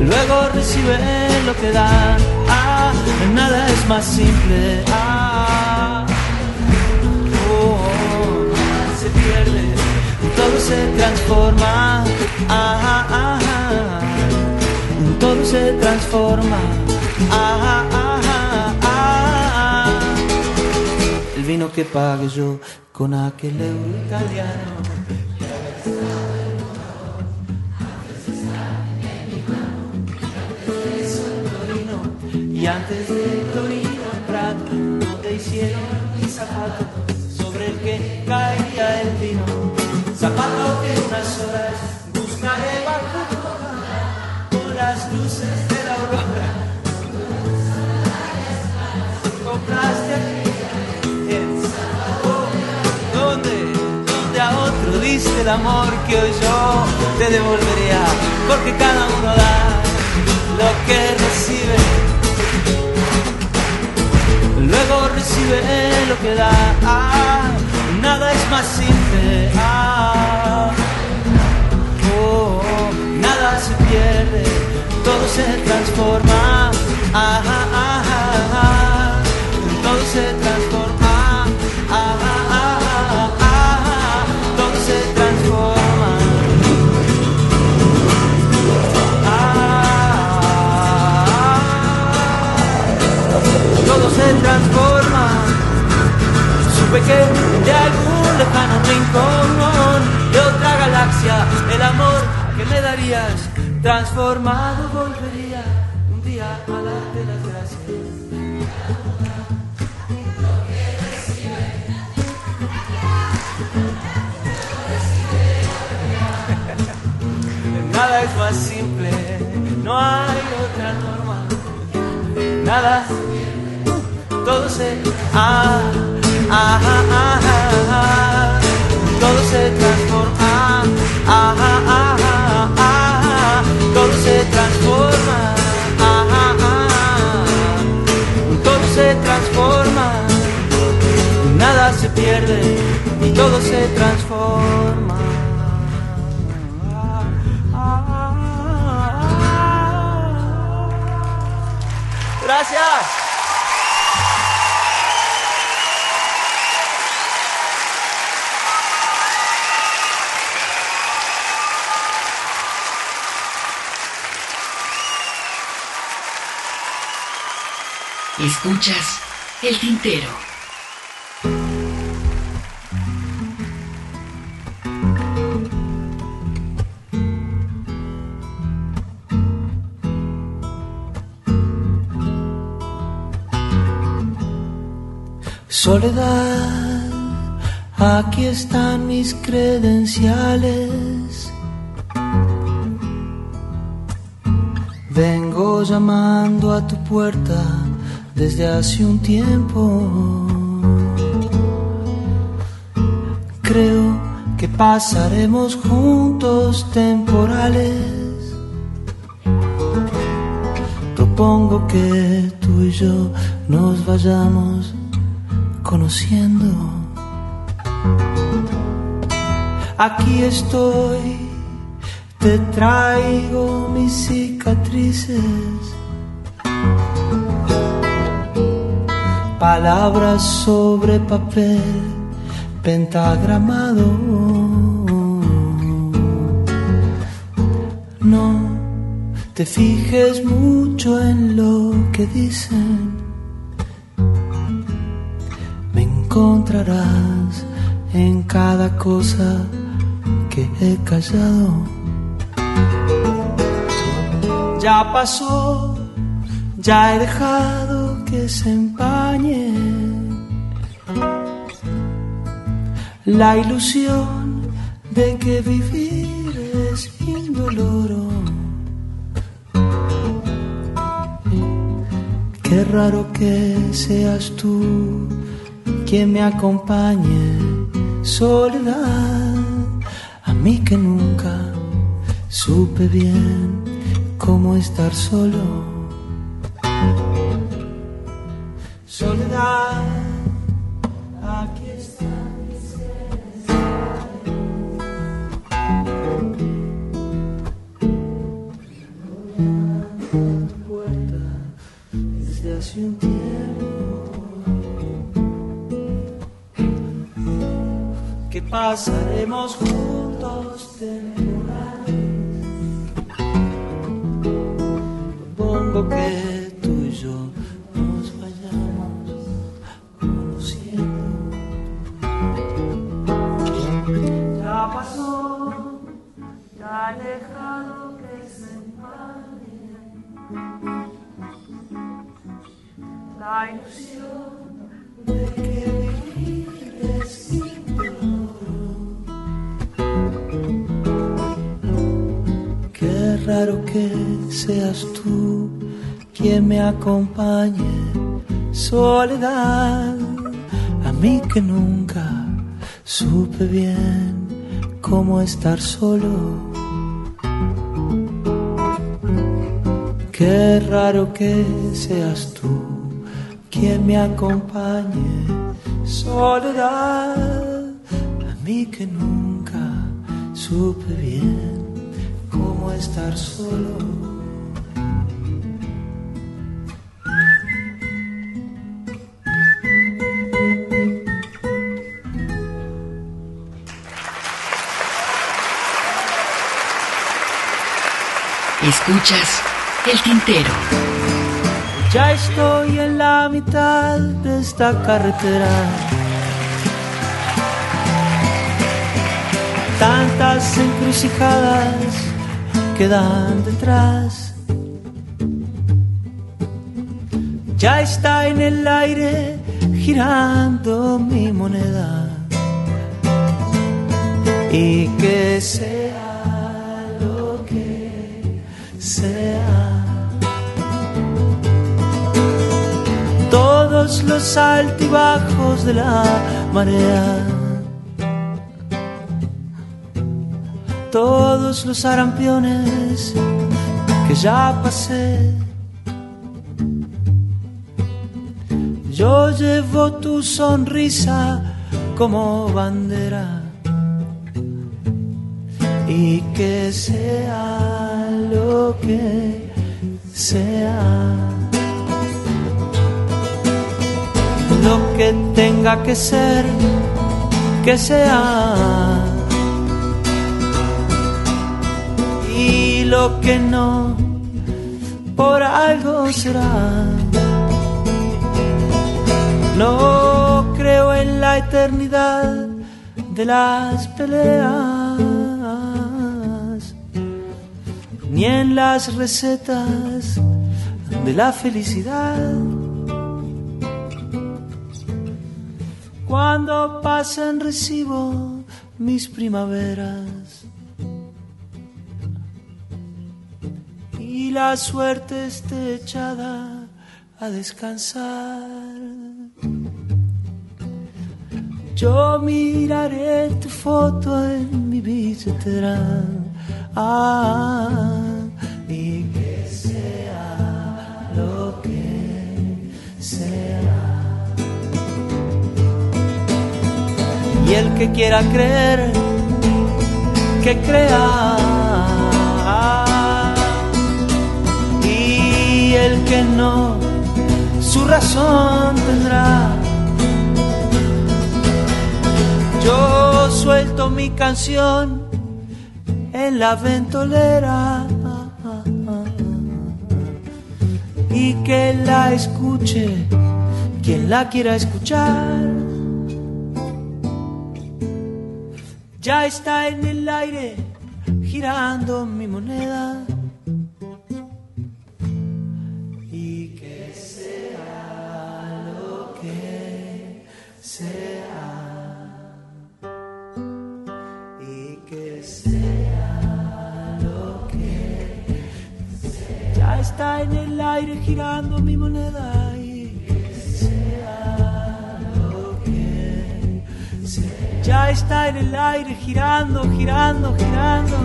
luego recibe lo que da. Es más simple. Ah, oh, oh, se pierde, todo se transforma. Ah, ah, ah, todo se transforma. Ah, ah. El vino que pague yo con aquel euro italiano. Y antes de mi zapato sobre el que caería el vino. Zapato que unas horas buscaré bajo con las luces de la aurora. Compraste aquí en San ¿Dónde? Donde a otro diste el amor que hoy yo te devolvería, porque cada uno da lo que recibe luego recibe lo que da. Ah, nada es más simple. Ah, oh, nada se pierde, todo se transforma. Ah, todo se transforma. Todo se transforma. Supe que de algún lejano rincón de otra galaxia, el amor que me darías transformado volvería un día a darte las gracias. Nada es más simple, no hay otra norma. Nada todo se ah, ah, ah, ah, ah, todo se transforma ah, ah, ah, todo se transforma todo se transforma. Nada se pierde y todo se transforma. Gracias. Escuchas el tintero. Soledad, aquí están mis credenciales. Vengo llamando a tu puerta desde hace un tiempo. Creo que pasaremos juntos temporales. Propongo que tú y yo nos vayamos conociendo. aquí estoy, te traigo mis cicatrices. Palabras sobre papel pentagramado. No te fijes mucho en lo que dicen. Me encontrarás en cada cosa que he callado. Ya pasó, ya he dejado que se empañe la ilusión de que vivir es indoloro. Qué raro que seas tú quien me acompañe, soledad, a mí que nunca supe bien cómo estar solo. Que pasaremos juntos temporales. Supongo que tú y yo nos vayamos conociendo. Ya pasó, ya he es Qué raro que seas tú quien me acompañe, soledad, a mí que nunca supe bien cómo estar solo. Qué raro que seas tú quien me acompañe, soledad, a mí que nunca supe bien cómo estar solo. Escuchas el tintero. Ya estoy en la mitad de esta carretera. Tantas encrucijadas quedan detrás. Ya está en el aire girando mi moneda. Y que sea los altibajos de la marea, todos los arampiones que ya pasé. Yo llevo tu sonrisa como bandera y que sea lo que sea. Lo que tenga que ser, que sea. Y lo que no, por algo será. No creo en la eternidad de las peleas, ni en las recetas de la felicidad. Cuando pasan recibo mis primaveras y la suerte esté echada a descansar. Yo miraré tu foto en mi billetera ah, y que sea lo que sea. Y el que quiera creer que crea y el que no, su razón tendrá. Yo suelto mi canción en la ventolera y que la escuche quien la quiera escuchar. Ya está en el aire girando mi moneda. Y que sea lo que sea. Y que sea lo que sea. Ya está en el aire girando mi moneda. Ya está en el aire girando, girando, girando.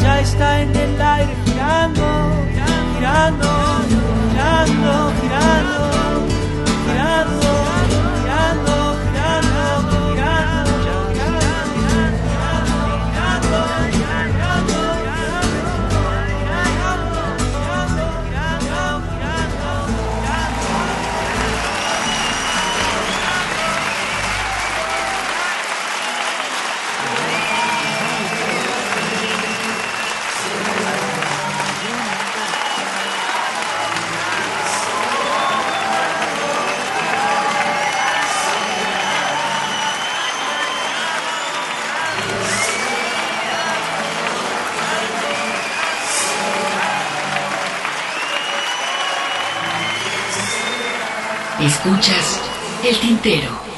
Ya está en el aire girando, girando, girando, girando, Escuchas el tintero.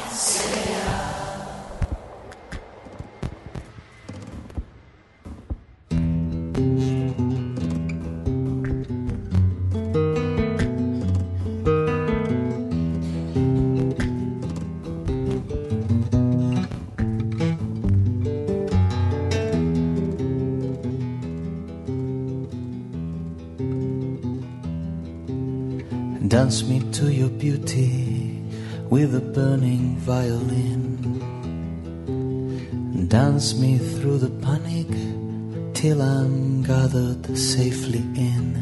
Dance me to your beauty with a burning violin. Dance me through the panic till I'm gathered safely in.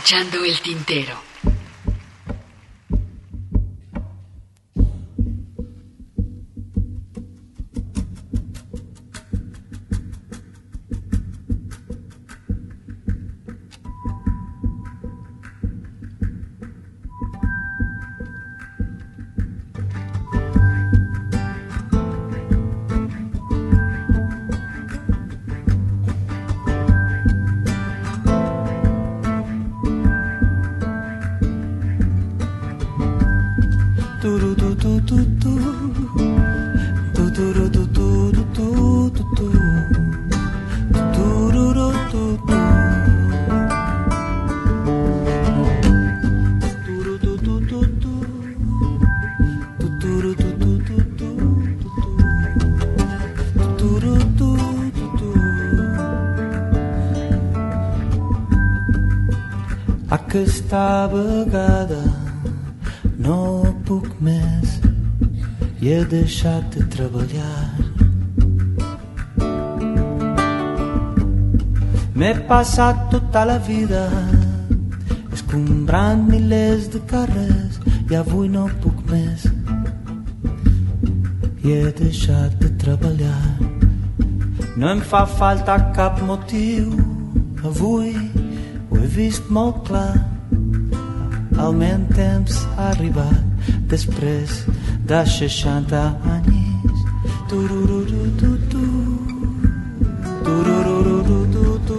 escuchando el tintero. está bagada, não há pouco mês ia é deixar de trabalhar. Me passa toda a vida escombrando milhares de carros e avui não pouco mês ia deixar de trabalhar. Não me faz falta cap motivo, avui. Ho he vist molt clar meu temps ha després de 60 anys. Turururu tu tu. Turururu tu tu.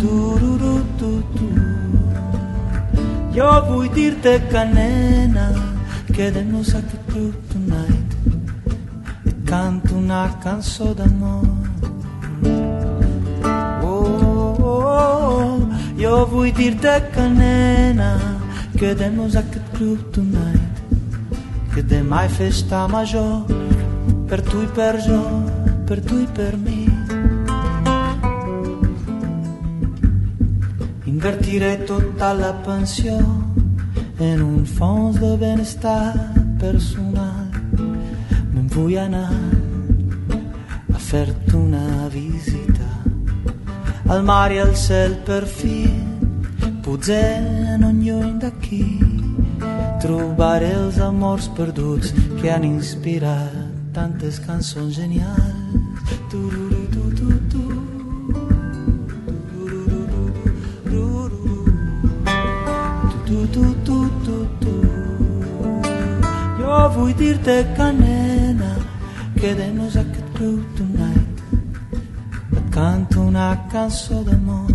Turururu tu tu. Jo vull dir-te que nena, quedem-nos aquí tonight. Et canto una cançó d'amor. Jo vull dir-te que nena Quedem-nos a aquest club tonight Que demà és festa major Per tu i per jo Per tu i per mi. Invertiré tota la pensió En un fons de benestar personal. Me'n vull anar A fer-te una visita al mar i al cel per fi potser non lluny d'aquí trobaré els amors perduts que han inspirat tantes cançons genials tu, tu, tu. Tu, tu, tu, tu, tu. Jo vull dir-te que nena quedem-nos a aquest club tonight canto una canzone d'amore.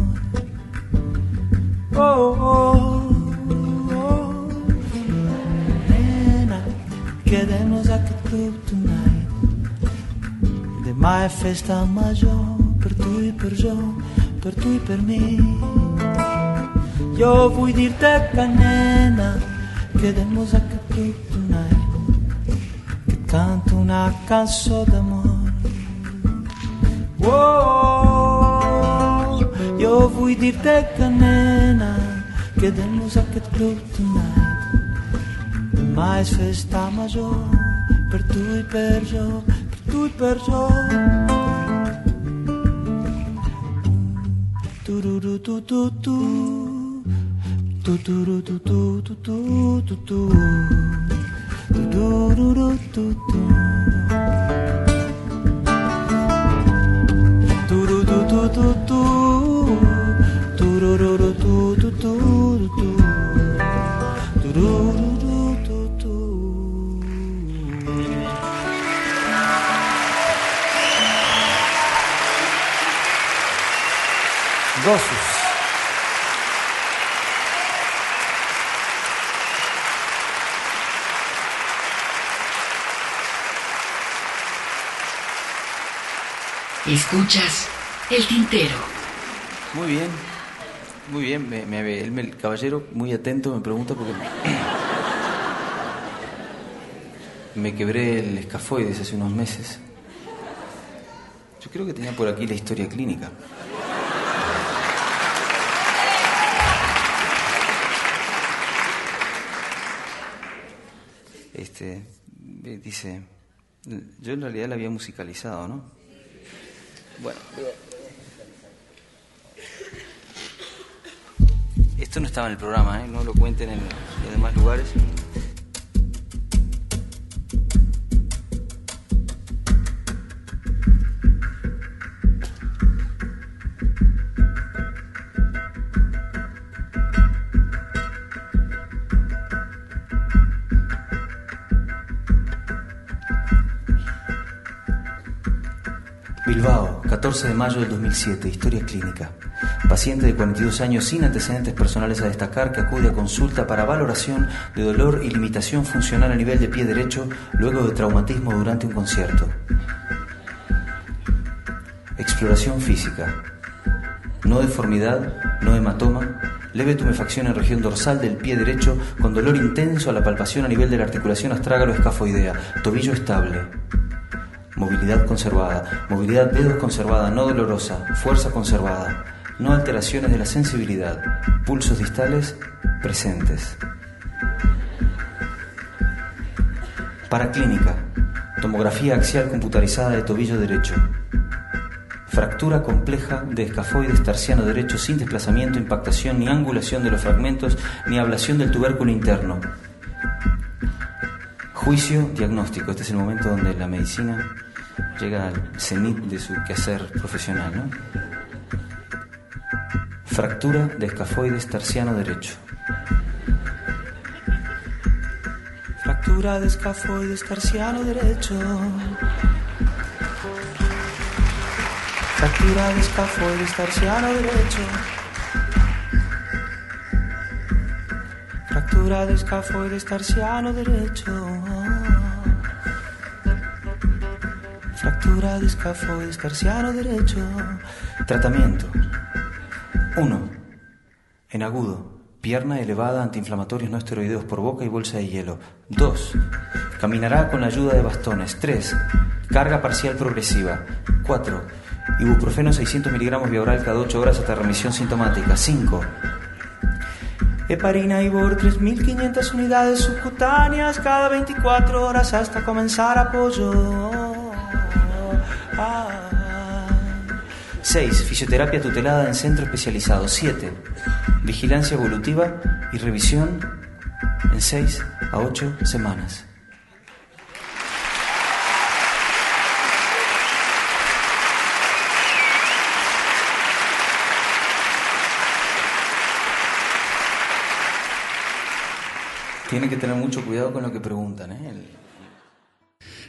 Oh, oh, oh. oh. Nena, queremos a que tu tonight. Demai è festa maggiore per tu e per io, per tu e per me. Io vuoi dirti che nena, queremos a che tu tonight. Che canto una canzone d'amore. oh לא βουηδיר κανένα και δεν μου ζάκετ κλουβ tonight Mas festa major per tu i per jo, per tu i per jo. Tu-ru-ru-tu-tu-tu tu tu tu tu tu Do-do-do-do-do-do-do-do-do Escuchas el tintero. Muy bien, muy bien. Me, me- el, el caballero, muy atento, me pregunta porque (coughs) me quebré el escafoides hace unos meses. Yo creo que tenía por aquí la historia clínica. Este, dice, yo en realidad la había musicalizado, ¿no? Bueno, esto no estaba en el programa, ¿eh? no lo cuenten en los demás lugares. 14 de mayo del 2007, historia clínica. Paciente de 42 años sin antecedentes personales a destacar que acude a consulta para valoración de dolor y limitación funcional a nivel de pie derecho luego de traumatismo durante un concierto. Exploración física. No deformidad, no hematoma, leve tumefacción en región dorsal del pie derecho con dolor intenso a la palpación a nivel de la articulación astrágalo-escafoidea, tobillo estable. Movilidad conservada, movilidad dedos conservada, no dolorosa, fuerza conservada, no alteraciones de la sensibilidad, pulsos distales presentes. Paraclínica, tomografía axial computarizada de tobillo derecho. Fractura compleja de escafoides tarsiano derecho sin desplazamiento, impactación ni angulación de los fragmentos ni ablación del tubérculo interno. Juicio diagnóstico. Este es el momento donde la medicina llega al cenit de su quehacer profesional. ¿no? Fractura de escafoides tarsiano derecho. Fractura de escafoides tarsiano derecho. Fractura de escafoides tarsiano derecho. Fractura de escafoides tarsiano derecho. Tarsiano derecho. Tratamiento. 1. En agudo. Pierna elevada, antiinflamatorios no esteroideos por boca y bolsa de hielo. 2. Caminará con la ayuda de bastones. 3. Carga parcial progresiva. 4. Ibuprofeno 600 miligramos vía oral cada 8 horas hasta remisión sintomática. 5. Heparina Ibor 3.500 unidades subcutáneas cada 24 horas hasta comenzar apoyo. 6. Fisioterapia tutelada en centro especializado. 7. Vigilancia evolutiva y revisión en 6 a 8 semanas. Tienen que tener mucho cuidado con lo que preguntan. ¿eh?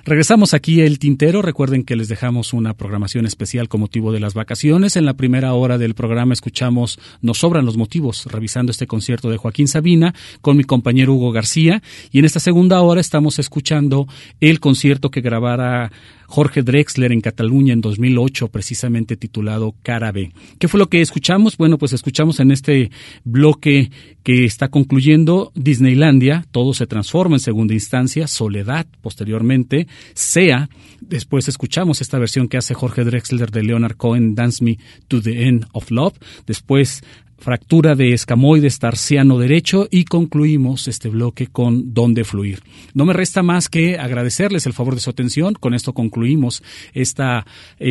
Regresamos aquí el tintero. Recuerden que les dejamos una programación especial con motivo de las vacaciones. En la primera hora del programa escuchamos Nos sobran los motivos, revisando este concierto de Joaquín Sabina con mi compañero Hugo García. Y en esta segunda hora estamos escuchando el concierto que grabara Jorge Drexler en Cataluña en 2008, precisamente titulado Cara B. ¿Qué fue lo que escuchamos? Bueno, pues escuchamos en este bloque que está concluyendo Disneylandia, todo se transforma en segunda instancia, Soledad posteriormente, Sea, después escuchamos esta versión que hace Jorge Drexler de Leonard Cohen, Dance Me to the End of Love, después fractura de escamoides tarsiano derecho y concluimos este bloque con Dónde fluir. No me resta más que agradecerles el favor de su atención. Con esto concluimos este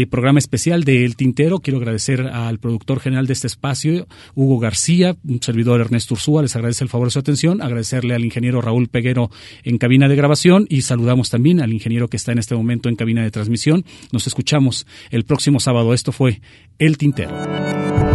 programa especial de El Tintero. Quiero agradecer al productor general de este espacio, Hugo García, un servidor Ernesto Ursúa. Les agradece el favor de su atención. Agradecerle al ingeniero Raúl Peguero en cabina de grabación y saludamos también al ingeniero que está en este momento en cabina de transmisión. Nos escuchamos el próximo sábado. Esto fue El Tintero.